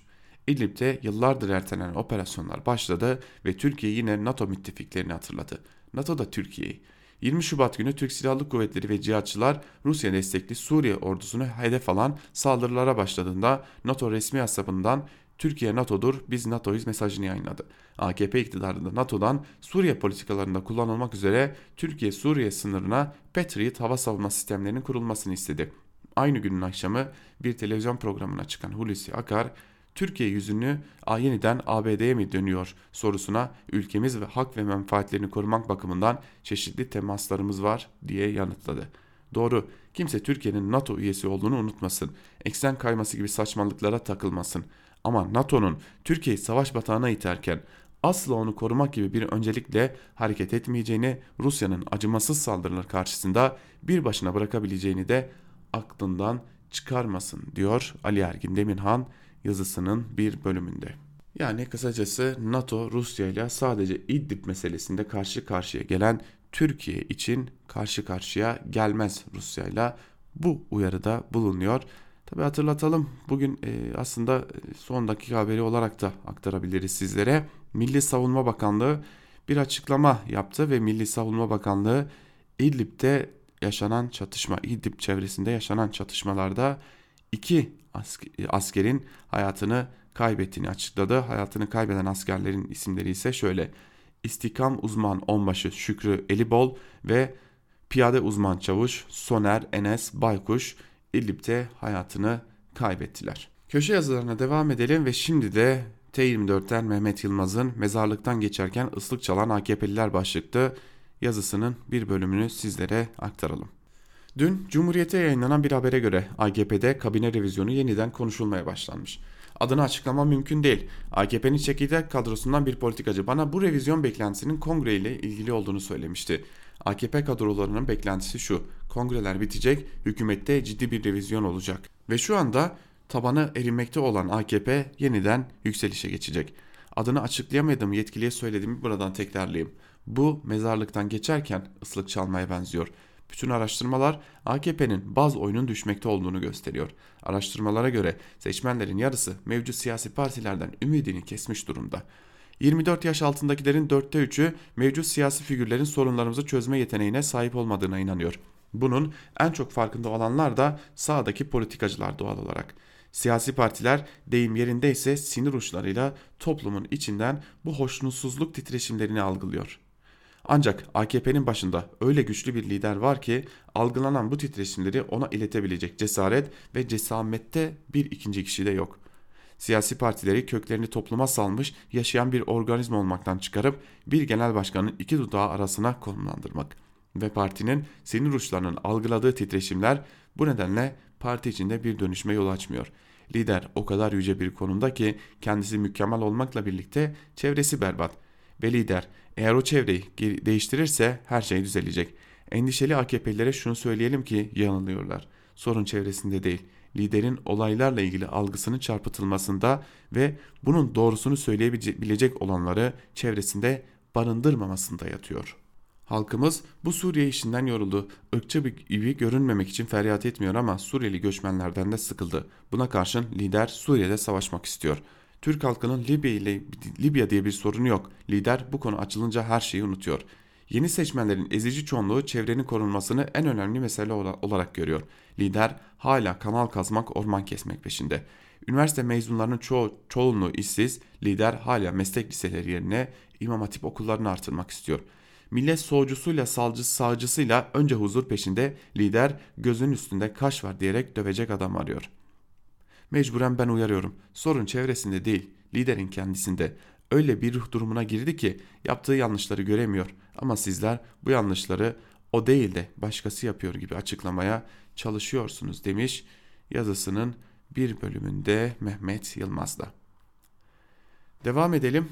İdlib'de yıllardır ertelenen operasyonlar başladı ve Türkiye yine NATO müttefiklerini hatırladı. NATO da Türkiye'yi. 20 Şubat günü Türk Silahlı Kuvvetleri ve cihatçılar Rusya destekli Suriye ordusunu hedef alan saldırılara başladığında NATO resmi hesabından Türkiye NATO'dur, biz NATO'yuz mesajını yayınladı. AKP iktidarında NATO'dan Suriye politikalarında kullanılmak üzere Türkiye-Suriye sınırına Patriot hava savunma sistemlerinin kurulmasını istedi. Aynı günün akşamı bir televizyon programına çıkan Hulusi Akar, Türkiye yüzünü yeniden ABD'ye mi dönüyor sorusuna ülkemiz ve hak ve menfaatlerini korumak bakımından çeşitli temaslarımız var diye yanıtladı. Doğru, kimse Türkiye'nin NATO üyesi olduğunu unutmasın. Eksen kayması gibi saçmalıklara takılmasın. Ama NATO'nun Türkiye'yi savaş batağına iterken asla onu korumak gibi bir öncelikle hareket etmeyeceğini, Rusya'nın acımasız saldırılar karşısında bir başına bırakabileceğini de aklından çıkarmasın diyor Ali Ergin Demirhan yazısının bir bölümünde. Yani kısacası NATO Rusya ile sadece İdlib meselesinde karşı karşıya gelen Türkiye için karşı karşıya gelmez Rusya ile bu uyarıda bulunuyor. Tabi hatırlatalım bugün e, aslında e, son dakika haberi olarak da aktarabiliriz sizlere. Milli Savunma Bakanlığı bir açıklama yaptı ve Milli Savunma Bakanlığı İdlib'de yaşanan çatışma, İdlib çevresinde yaşanan çatışmalarda iki askerin hayatını kaybettiğini açıkladı. Hayatını kaybeden askerlerin isimleri ise şöyle. İstikam uzman onbaşı Şükrü Elibol ve piyade uzman çavuş Soner Enes Baykuş İdlib'de hayatını kaybettiler. Köşe yazılarına devam edelim ve şimdi de T24'ten Mehmet Yılmaz'ın mezarlıktan geçerken ıslık çalan AKP'liler başlıklı yazısının bir bölümünü sizlere aktaralım. Dün Cumhuriyet'e yayınlanan bir habere göre AKP'de kabine revizyonu yeniden konuşulmaya başlanmış. Adını açıklama mümkün değil. AKP'nin çekirdek kadrosundan bir politikacı bana bu revizyon beklentisinin kongre ile ilgili olduğunu söylemişti. AKP kadrolarının beklentisi şu. Kongreler bitecek, hükümette ciddi bir revizyon olacak. Ve şu anda tabanı erinmekte olan AKP yeniden yükselişe geçecek. Adını açıklayamadığım yetkiliye söylediğimi buradan tekrarlayayım. Bu mezarlıktan geçerken ıslık çalmaya benziyor. Bütün araştırmalar AKP'nin baz oyunun düşmekte olduğunu gösteriyor. Araştırmalara göre seçmenlerin yarısı mevcut siyasi partilerden ümidini kesmiş durumda. 24 yaş altındakilerin dörtte üçü mevcut siyasi figürlerin sorunlarımızı çözme yeteneğine sahip olmadığına inanıyor. Bunun en çok farkında olanlar da sağdaki politikacılar doğal olarak. Siyasi partiler deyim yerindeyse sinir uçlarıyla toplumun içinden bu hoşnutsuzluk titreşimlerini algılıyor. Ancak AKP'nin başında öyle güçlü bir lider var ki algılanan bu titreşimleri ona iletebilecek cesaret ve cesamette bir ikinci kişi de yok. Siyasi partileri köklerini topluma salmış yaşayan bir organizma olmaktan çıkarıp bir genel başkanın iki dudağı arasına konumlandırmak ve partinin sinir uçlarının algıladığı titreşimler bu nedenle parti içinde bir dönüşme yol açmıyor. Lider o kadar yüce bir konumda ki kendisi mükemmel olmakla birlikte çevresi berbat ve lider eğer o çevreyi değiştirirse her şey düzelecek. Endişeli AKP'lilere şunu söyleyelim ki yanılıyorlar. Sorun çevresinde değil, liderin olaylarla ilgili algısının çarpıtılmasında ve bunun doğrusunu söyleyebilecek olanları çevresinde barındırmamasında yatıyor. Halkımız bu Suriye işinden yoruldu. Irkçı bir gibi görünmemek için feryat etmiyor ama Suriyeli göçmenlerden de sıkıldı. Buna karşın lider Suriye'de savaşmak istiyor.'' Türk halkının Libya ile Libya diye bir sorunu yok. Lider bu konu açılınca her şeyi unutuyor. Yeni seçmenlerin ezici çoğunluğu çevrenin korunmasını en önemli mesele olarak görüyor. Lider hala kanal kazmak, orman kesmek peşinde. Üniversite mezunlarının ço çoğunluğu işsiz, lider hala meslek liseleri yerine imam hatip okullarını artırmak istiyor. Millet solcusuyla salcı sağcısıyla önce huzur peşinde, lider gözün üstünde kaş var diyerek dövecek adam arıyor.'' Mecburen ben uyarıyorum. Sorun çevresinde değil, liderin kendisinde. Öyle bir ruh durumuna girdi ki yaptığı yanlışları göremiyor. Ama sizler bu yanlışları o değil de başkası yapıyor gibi açıklamaya çalışıyorsunuz demiş yazısının bir bölümünde Mehmet Yılmaz'da. Devam edelim.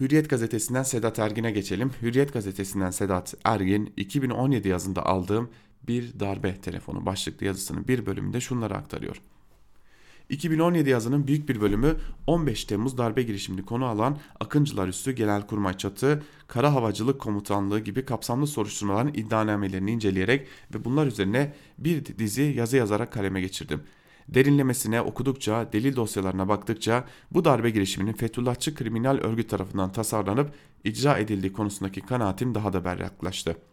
Hürriyet gazetesinden Sedat Ergin'e geçelim. Hürriyet gazetesinden Sedat Ergin 2017 yazında aldığım bir darbe telefonu başlıklı yazısının bir bölümünde şunları aktarıyor. 2017 yazının büyük bir bölümü 15 Temmuz darbe girişimini konu alan Akıncılar Üssü Genelkurmay Çatı, Kara Havacılık Komutanlığı gibi kapsamlı soruşturmaların iddianamelerini inceleyerek ve bunlar üzerine bir dizi yazı yazarak kaleme geçirdim. Derinlemesine okudukça, delil dosyalarına baktıkça bu darbe girişiminin Fethullahçı kriminal örgüt tarafından tasarlanıp icra edildiği konusundaki kanaatim daha da berraklaştı.''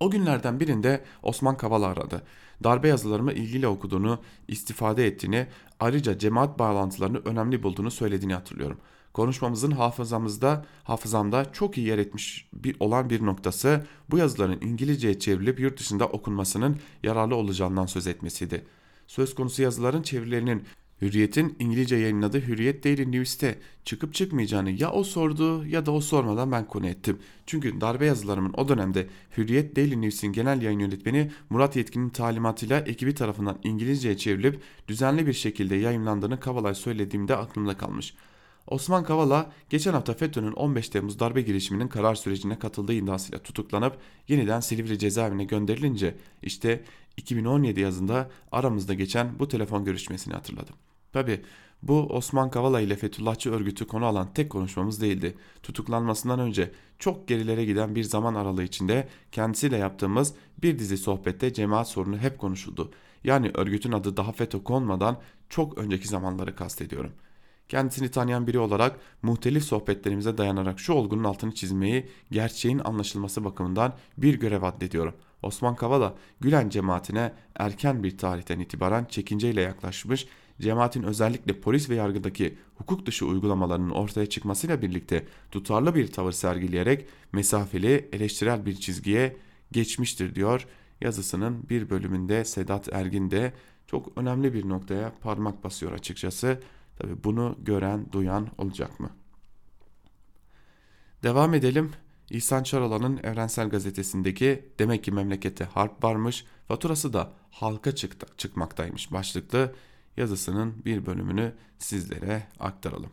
O günlerden birinde Osman Kavala aradı. Darbe yazılarımı ilgili okuduğunu, istifade ettiğini, ayrıca cemaat bağlantılarını önemli bulduğunu söylediğini hatırlıyorum. Konuşmamızın hafızamızda, hafızamda çok iyi yer etmiş bir, olan bir noktası bu yazıların İngilizceye çevrilip yurt dışında okunmasının yararlı olacağından söz etmesiydi. Söz konusu yazıların çevirilerinin Hürriyet'in İngilizce yayınladığı Hürriyet Daily News'te çıkıp çıkmayacağını ya o sordu ya da o sormadan ben konu ettim. Çünkü darbe yazılarımın o dönemde Hürriyet Daily News'in genel yayın yönetmeni Murat Yetkin'in talimatıyla ekibi tarafından İngilizceye çevrilip düzenli bir şekilde yayınlandığını Kavalay söylediğimde aklımda kalmış. Osman Kavala geçen hafta FETÖ'nün 15 Temmuz darbe girişiminin karar sürecine katıldığı iddiasıyla tutuklanıp yeniden Silivri cezaevine gönderilince işte 2017 yazında aramızda geçen bu telefon görüşmesini hatırladım. Tabi bu Osman Kavala ile Fethullahçı örgütü konu alan tek konuşmamız değildi. Tutuklanmasından önce çok gerilere giden bir zaman aralığı içinde kendisiyle yaptığımız bir dizi sohbette cemaat sorunu hep konuşuldu. Yani örgütün adı daha FETÖ konmadan çok önceki zamanları kastediyorum. Kendisini tanıyan biri olarak muhtelif sohbetlerimize dayanarak şu olgunun altını çizmeyi gerçeğin anlaşılması bakımından bir görev addediyorum. Osman Kavala Gülen cemaatine erken bir tarihten itibaren çekinceyle yaklaşmış, cemaatin özellikle polis ve yargıdaki hukuk dışı uygulamalarının ortaya çıkmasıyla birlikte tutarlı bir tavır sergileyerek mesafeli eleştirel bir çizgiye geçmiştir diyor. Yazısının bir bölümünde Sedat Ergin de çok önemli bir noktaya parmak basıyor açıkçası. Tabi bunu gören, duyan olacak mı? Devam edelim. İhsan Çaralan'ın Evrensel Gazetesi'ndeki demek ki memlekette harp varmış, faturası da halka çıktı, çıkmaktaymış başlıklı yazısının bir bölümünü sizlere aktaralım.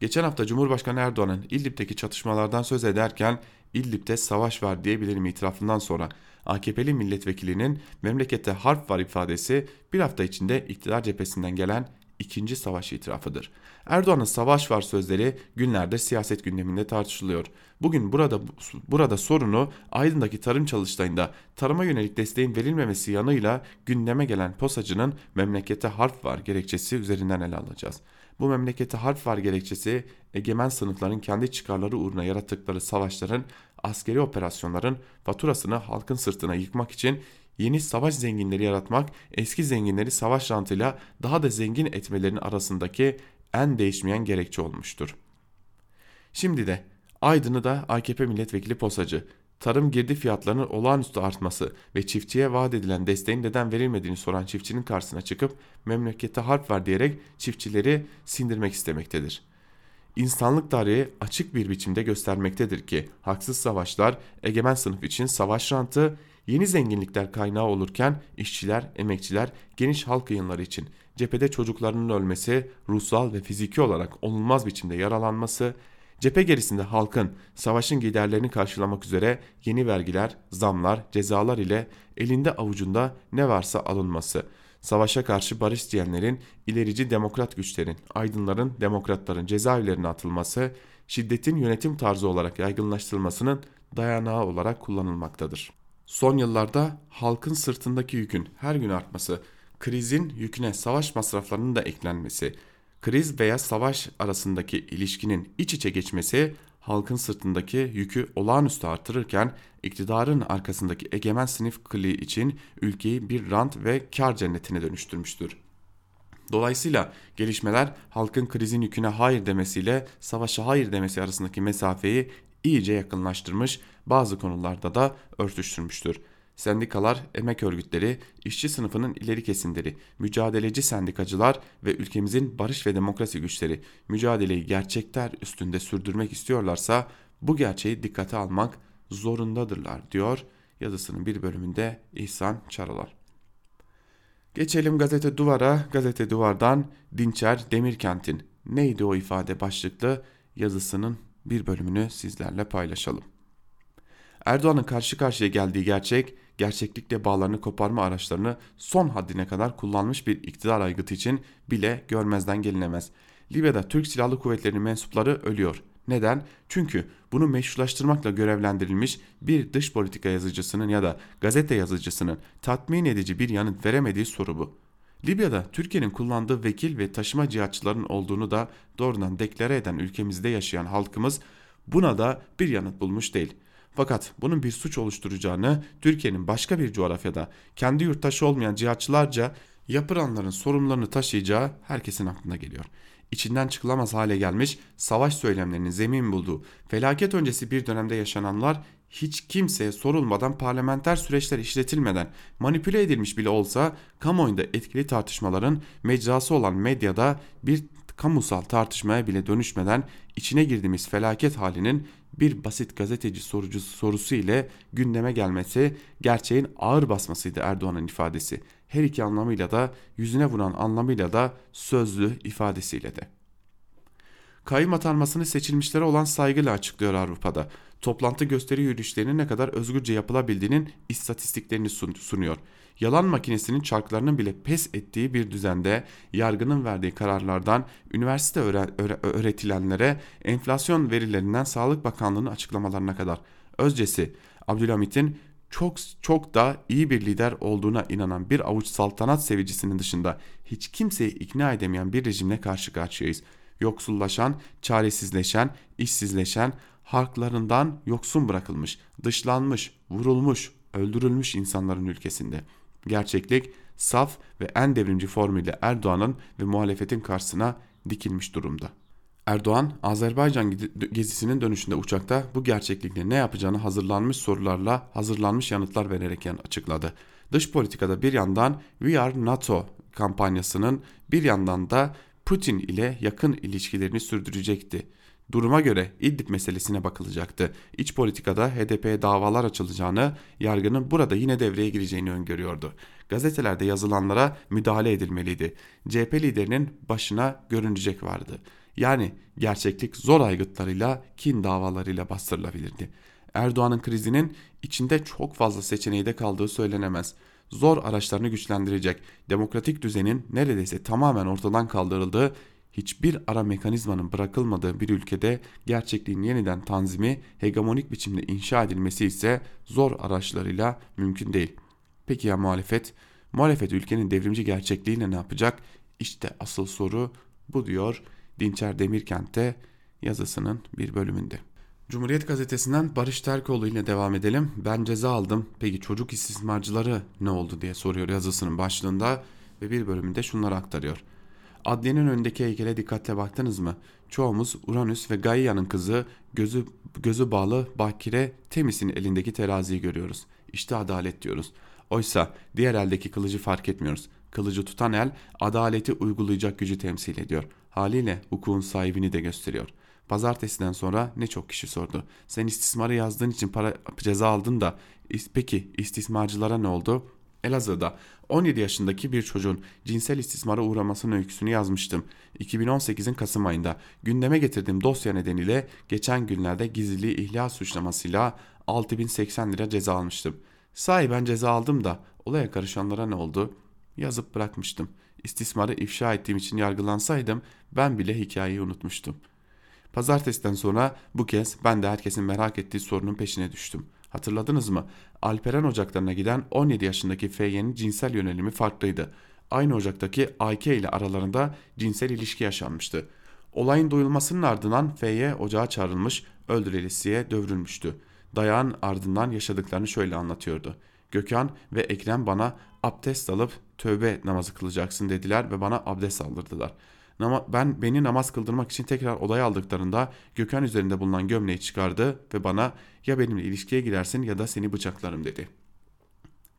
Geçen hafta Cumhurbaşkanı Erdoğan'ın İdlib'deki çatışmalardan söz ederken İdlib'de savaş var diyebilirim itirafından sonra AKP'li milletvekilinin memlekette harp var ifadesi bir hafta içinde iktidar cephesinden gelen ikinci savaş itirafıdır. Erdoğan'ın savaş var sözleri günlerde siyaset gündeminde tartışılıyor. Bugün burada burada sorunu Aydın'daki tarım çalıştayında tarıma yönelik desteğin verilmemesi yanıyla gündeme gelen posacının memlekete harp var gerekçesi üzerinden ele alacağız. Bu memlekete harp var gerekçesi egemen sınıfların kendi çıkarları uğruna yarattıkları savaşların, askeri operasyonların faturasını halkın sırtına yıkmak için yeni savaş zenginleri yaratmak, eski zenginleri savaş rantıyla daha da zengin etmelerinin arasındaki en değişmeyen gerekçe olmuştur. Şimdi de Aydın'ı da AKP milletvekili Posacı, tarım girdi fiyatlarının olağanüstü artması ve çiftçiye vaat edilen desteğin neden verilmediğini soran çiftçinin karşısına çıkıp memlekette harp var diyerek çiftçileri sindirmek istemektedir. İnsanlık tarihi açık bir biçimde göstermektedir ki haksız savaşlar egemen sınıf için savaş rantı, yeni zenginlikler kaynağı olurken işçiler, emekçiler, geniş halk yayınları için cephede çocuklarının ölmesi, ruhsal ve fiziki olarak onulmaz biçimde yaralanması, cephe gerisinde halkın savaşın giderlerini karşılamak üzere yeni vergiler, zamlar, cezalar ile elinde avucunda ne varsa alınması, savaşa karşı barış diyenlerin, ilerici demokrat güçlerin, aydınların, demokratların cezaevlerine atılması, şiddetin yönetim tarzı olarak yaygınlaştırılmasının dayanağı olarak kullanılmaktadır. Son yıllarda halkın sırtındaki yükün her gün artması, krizin yüküne savaş masraflarının da eklenmesi, kriz veya savaş arasındaki ilişkinin iç içe geçmesi halkın sırtındaki yükü olağanüstü artırırken iktidarın arkasındaki egemen sınıf kliği için ülkeyi bir rant ve kar cennetine dönüştürmüştür. Dolayısıyla gelişmeler halkın krizin yüküne hayır demesiyle savaşa hayır demesi arasındaki mesafeyi iyice yakınlaştırmış, bazı konularda da örtüştürmüştür. Sendikalar, emek örgütleri, işçi sınıfının ileri kesimleri, mücadeleci sendikacılar ve ülkemizin barış ve demokrasi güçleri mücadeleyi gerçekler üstünde sürdürmek istiyorlarsa bu gerçeği dikkate almak zorundadırlar diyor yazısının bir bölümünde İhsan Çaralar. Geçelim gazete duvara, gazete duvardan Dinçer Demirkent'in neydi o ifade başlıklı yazısının bir bölümünü sizlerle paylaşalım. Erdoğan'ın karşı karşıya geldiği gerçek, gerçeklikle bağlarını koparma araçlarını son haddine kadar kullanmış bir iktidar aygıtı için bile görmezden gelinemez. Libya'da Türk Silahlı Kuvvetleri'nin mensupları ölüyor. Neden? Çünkü bunu meşrulaştırmakla görevlendirilmiş bir dış politika yazıcısının ya da gazete yazıcısının tatmin edici bir yanıt veremediği soru bu. Libya'da Türkiye'nin kullandığı vekil ve taşıma cihatçıların olduğunu da doğrudan deklare eden ülkemizde yaşayan halkımız buna da bir yanıt bulmuş değil. Fakat bunun bir suç oluşturacağını Türkiye'nin başka bir coğrafyada kendi yurttaşı olmayan cihatçılarca yapıranların sorumlularını taşıyacağı herkesin aklına geliyor. İçinden çıkılamaz hale gelmiş savaş söylemlerinin zemin bulduğu felaket öncesi bir dönemde yaşananlar hiç kimseye sorulmadan parlamenter süreçler işletilmeden manipüle edilmiş bile olsa kamuoyunda etkili tartışmaların mecrası olan medyada bir kamusal tartışmaya bile dönüşmeden içine girdiğimiz felaket halinin bir basit gazeteci sorucu sorusu ile gündeme gelmesi gerçeğin ağır basmasıydı Erdoğan'ın ifadesi. Her iki anlamıyla da yüzüne vuran anlamıyla da sözlü ifadesiyle de. Kayyum atanmasını seçilmişlere olan saygıyla açıklıyor Avrupa'da. Toplantı gösteri yürüyüşlerinin ne kadar özgürce yapılabildiğinin istatistiklerini sunuyor. Yalan makinesinin çarklarının bile pes ettiği bir düzende yargının verdiği kararlardan üniversite öğretilenlere enflasyon verilerinden Sağlık Bakanlığı'nın açıklamalarına kadar özcesi Abdülhamit'in çok çok da iyi bir lider olduğuna inanan bir avuç saltanat sevicisinin dışında hiç kimseyi ikna edemeyen bir rejimle karşı karşıyayız. Yoksullaşan, çaresizleşen, işsizleşen, halklarından yoksun bırakılmış, dışlanmış, vurulmuş, öldürülmüş insanların ülkesinde. Gerçeklik saf ve en devrimci formüyle Erdoğan'ın ve muhalefetin karşısına dikilmiş durumda. Erdoğan, Azerbaycan gezisinin dönüşünde uçakta bu gerçeklikle ne yapacağını hazırlanmış sorularla hazırlanmış yanıtlar vererek açıkladı. Dış politikada bir yandan We Are NATO kampanyasının bir yandan da Putin ile yakın ilişkilerini sürdürecekti. Duruma göre İdlib meselesine bakılacaktı. İç politikada HDP'ye davalar açılacağını, yargının burada yine devreye gireceğini öngörüyordu. Gazetelerde yazılanlara müdahale edilmeliydi. CHP liderinin başına görünecek vardı. Yani gerçeklik zor aygıtlarıyla, kin davalarıyla bastırılabilirdi. Erdoğan'ın krizinin içinde çok fazla seçeneği de kaldığı söylenemez. Zor araçlarını güçlendirecek, demokratik düzenin neredeyse tamamen ortadan kaldırıldığı, hiçbir ara mekanizmanın bırakılmadığı bir ülkede gerçekliğin yeniden tanzimi, hegemonik biçimde inşa edilmesi ise zor araçlarıyla mümkün değil. Peki ya muhalefet? Muhalefet ülkenin devrimci gerçekliğiyle ne yapacak? İşte asıl soru bu diyor Dinçer Demirkent'te yazısının bir bölümünde. Cumhuriyet gazetesinden Barış Terkoğlu ile devam edelim. Ben ceza aldım. Peki çocuk istismarcıları ne oldu diye soruyor yazısının başlığında ve bir bölümünde şunları aktarıyor. Adliyenin önündeki heykele dikkatle baktınız mı? Çoğumuz Uranüs ve Gaia'nın kızı gözü, gözü bağlı Bakire Temis'in elindeki teraziyi görüyoruz. İşte adalet diyoruz. Oysa diğer eldeki kılıcı fark etmiyoruz. Kılıcı tutan el adaleti uygulayacak gücü temsil ediyor. Haliyle hukukun sahibini de gösteriyor. Pazartesiden sonra ne çok kişi sordu. Sen istismarı yazdığın için para ceza aldın da peki istismarcılara ne oldu? Elazığ'da 17 yaşındaki bir çocuğun cinsel istismara uğramasının öyküsünü yazmıştım. 2018'in Kasım ayında gündeme getirdiğim dosya nedeniyle geçen günlerde gizliliği ihlal suçlamasıyla 6080 lira ceza almıştım. Sahi ben ceza aldım da olaya karışanlara ne oldu? Yazıp bırakmıştım. İstismarı ifşa ettiğim için yargılansaydım ben bile hikayeyi unutmuştum. Pazartesiden sonra bu kez ben de herkesin merak ettiği sorunun peşine düştüm. Hatırladınız mı? Alperen ocaklarına giden 17 yaşındaki Feyye'nin cinsel yönelimi farklıydı. Aynı ocaktaki Ayke ile aralarında cinsel ilişki yaşanmıştı. Olayın duyulmasının ardından Feyye ocağa çağrılmış, öldürülesiye dövülmüştü. Dayağın ardından yaşadıklarını şöyle anlatıyordu. Gökhan ve Ekrem bana abdest alıp tövbe namazı kılacaksın dediler ve bana abdest aldırdılar. Ben beni namaz kıldırmak için tekrar odaya aldıklarında Gökhan üzerinde bulunan gömleği çıkardı ve bana ya benimle ilişkiye girersin ya da seni bıçaklarım dedi.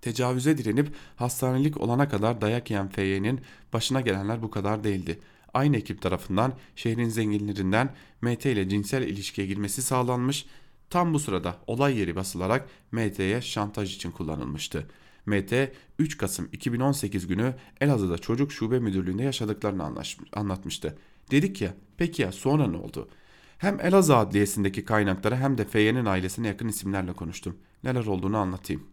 Tecavüze direnip hastanelik olana kadar dayak yiyen Feyya'nın başına gelenler bu kadar değildi. Aynı ekip tarafından şehrin zenginlerinden MT ile cinsel ilişkiye girmesi sağlanmış Tam bu sırada olay yeri basılarak MT'ye şantaj için kullanılmıştı. MT 3 Kasım 2018 günü Elazığ'da çocuk şube müdürlüğünde yaşadıklarını anlatmıştı. Dedik ya peki ya sonra ne oldu? Hem Elazığ Adliyesi'ndeki kaynaklara hem de Feyya'nın ailesine yakın isimlerle konuştum. Neler olduğunu anlatayım.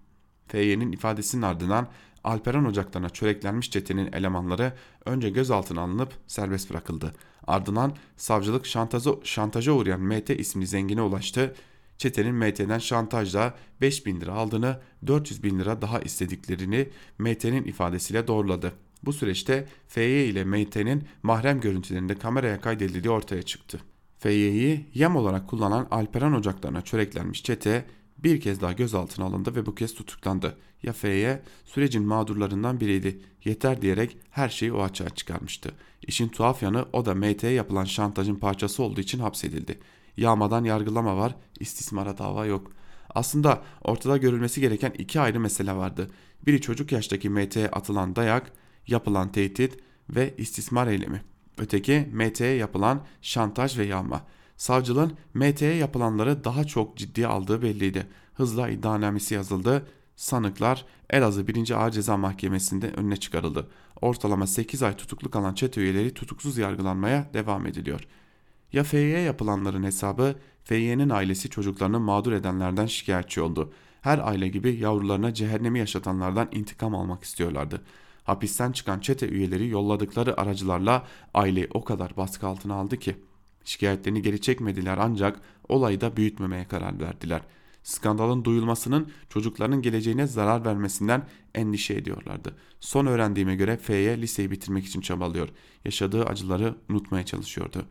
Feyya'nın ifadesinin ardından Alperen ocaklarına çöreklenmiş çetenin elemanları önce gözaltına alınıp serbest bırakıldı. Ardından savcılık şantaja, şantaja uğrayan MT isimli zengine ulaştı Çetenin MT'den şantajla 5 bin lira aldığını 400 bin lira daha istediklerini MT'nin ifadesiyle doğruladı. Bu süreçte FY ile MT'nin mahrem görüntülerinde kameraya kaydedildiği ortaya çıktı. FY'yi yem olarak kullanan Alperen ocaklarına çöreklenmiş çete bir kez daha gözaltına alındı ve bu kez tutuklandı. Ya FY sürecin mağdurlarından biriydi. Yeter diyerek her şeyi o açığa çıkarmıştı. İşin tuhaf yanı o da MT'ye yapılan şantajın parçası olduğu için hapsedildi. Yağmadan yargılama var, istismara dava yok. Aslında ortada görülmesi gereken iki ayrı mesele vardı. Biri çocuk yaştaki MT'ye atılan dayak, yapılan tehdit ve istismar eylemi. Öteki MT'ye yapılan şantaj ve yağma. Savcılığın MT'ye yapılanları daha çok ciddiye aldığı belliydi. Hızla iddianamesi yazıldı. Sanıklar Elazığ 1. Ağır Ceza Mahkemesi'nde önüne çıkarıldı. Ortalama 8 ay tutuklu kalan çete üyeleri tutuksuz yargılanmaya devam ediliyor. Ya Feyye yapılanların hesabı Feyye'nin ailesi çocuklarını mağdur edenlerden şikayetçi oldu. Her aile gibi yavrularına cehennemi yaşatanlardan intikam almak istiyorlardı. Hapisten çıkan çete üyeleri yolladıkları aracılarla aileyi o kadar baskı altına aldı ki şikayetlerini geri çekmediler ancak olayı da büyütmemeye karar verdiler. Skandalın duyulmasının çocukların geleceğine zarar vermesinden endişe ediyorlardı. Son öğrendiğime göre F'ye liseyi bitirmek için çabalıyor. Yaşadığı acıları unutmaya çalışıyordu.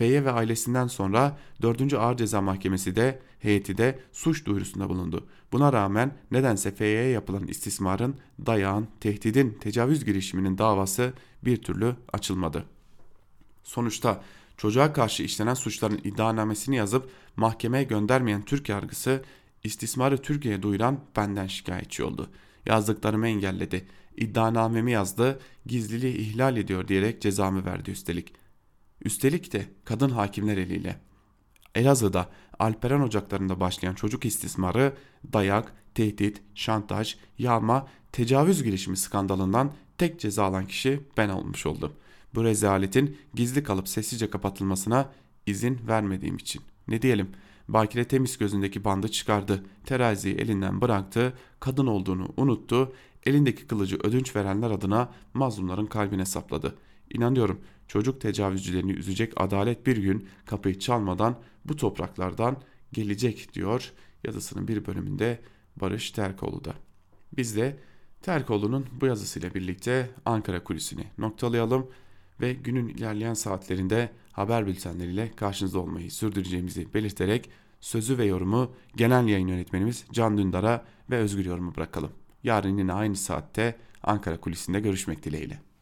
F'ye ve ailesinden sonra 4. Ağır Ceza Mahkemesi de heyeti de suç duyurusunda bulundu. Buna rağmen nedense F'ye yapılan istismarın, dayağın, tehdidin, tecavüz girişiminin davası bir türlü açılmadı. Sonuçta çocuğa karşı işlenen suçların iddianamesini yazıp mahkemeye göndermeyen Türk yargısı istismarı Türkiye'ye duyuran benden şikayetçi oldu. Yazdıklarımı engelledi. İddianamemi yazdı, gizliliği ihlal ediyor diyerek cezamı verdi üstelik. Üstelik de kadın hakimler eliyle. Elazığ'da Alperen ocaklarında başlayan çocuk istismarı, dayak, tehdit, şantaj, yağma, tecavüz girişimi skandalından tek ceza alan kişi ben olmuş oldum. Bu rezaletin gizli kalıp sessizce kapatılmasına izin vermediğim için. Ne diyelim? Bakire temiz gözündeki bandı çıkardı. Teraziyi elinden bıraktı. Kadın olduğunu unuttu. Elindeki kılıcı ödünç verenler adına mazlumların kalbine sapladı. İnanıyorum çocuk tecavüzcülerini üzecek adalet bir gün kapıyı çalmadan bu topraklardan gelecek diyor yazısının bir bölümünde Barış Terkoğlu da. Biz de Terkoğlu'nun bu yazısıyla birlikte Ankara kulisini noktalayalım ve günün ilerleyen saatlerinde haber bültenleriyle karşınızda olmayı sürdüreceğimizi belirterek sözü ve yorumu genel yayın yönetmenimiz Can Dündar'a ve Özgür Yorum'u bırakalım. Yarın yine aynı saatte Ankara kulisinde görüşmek dileğiyle.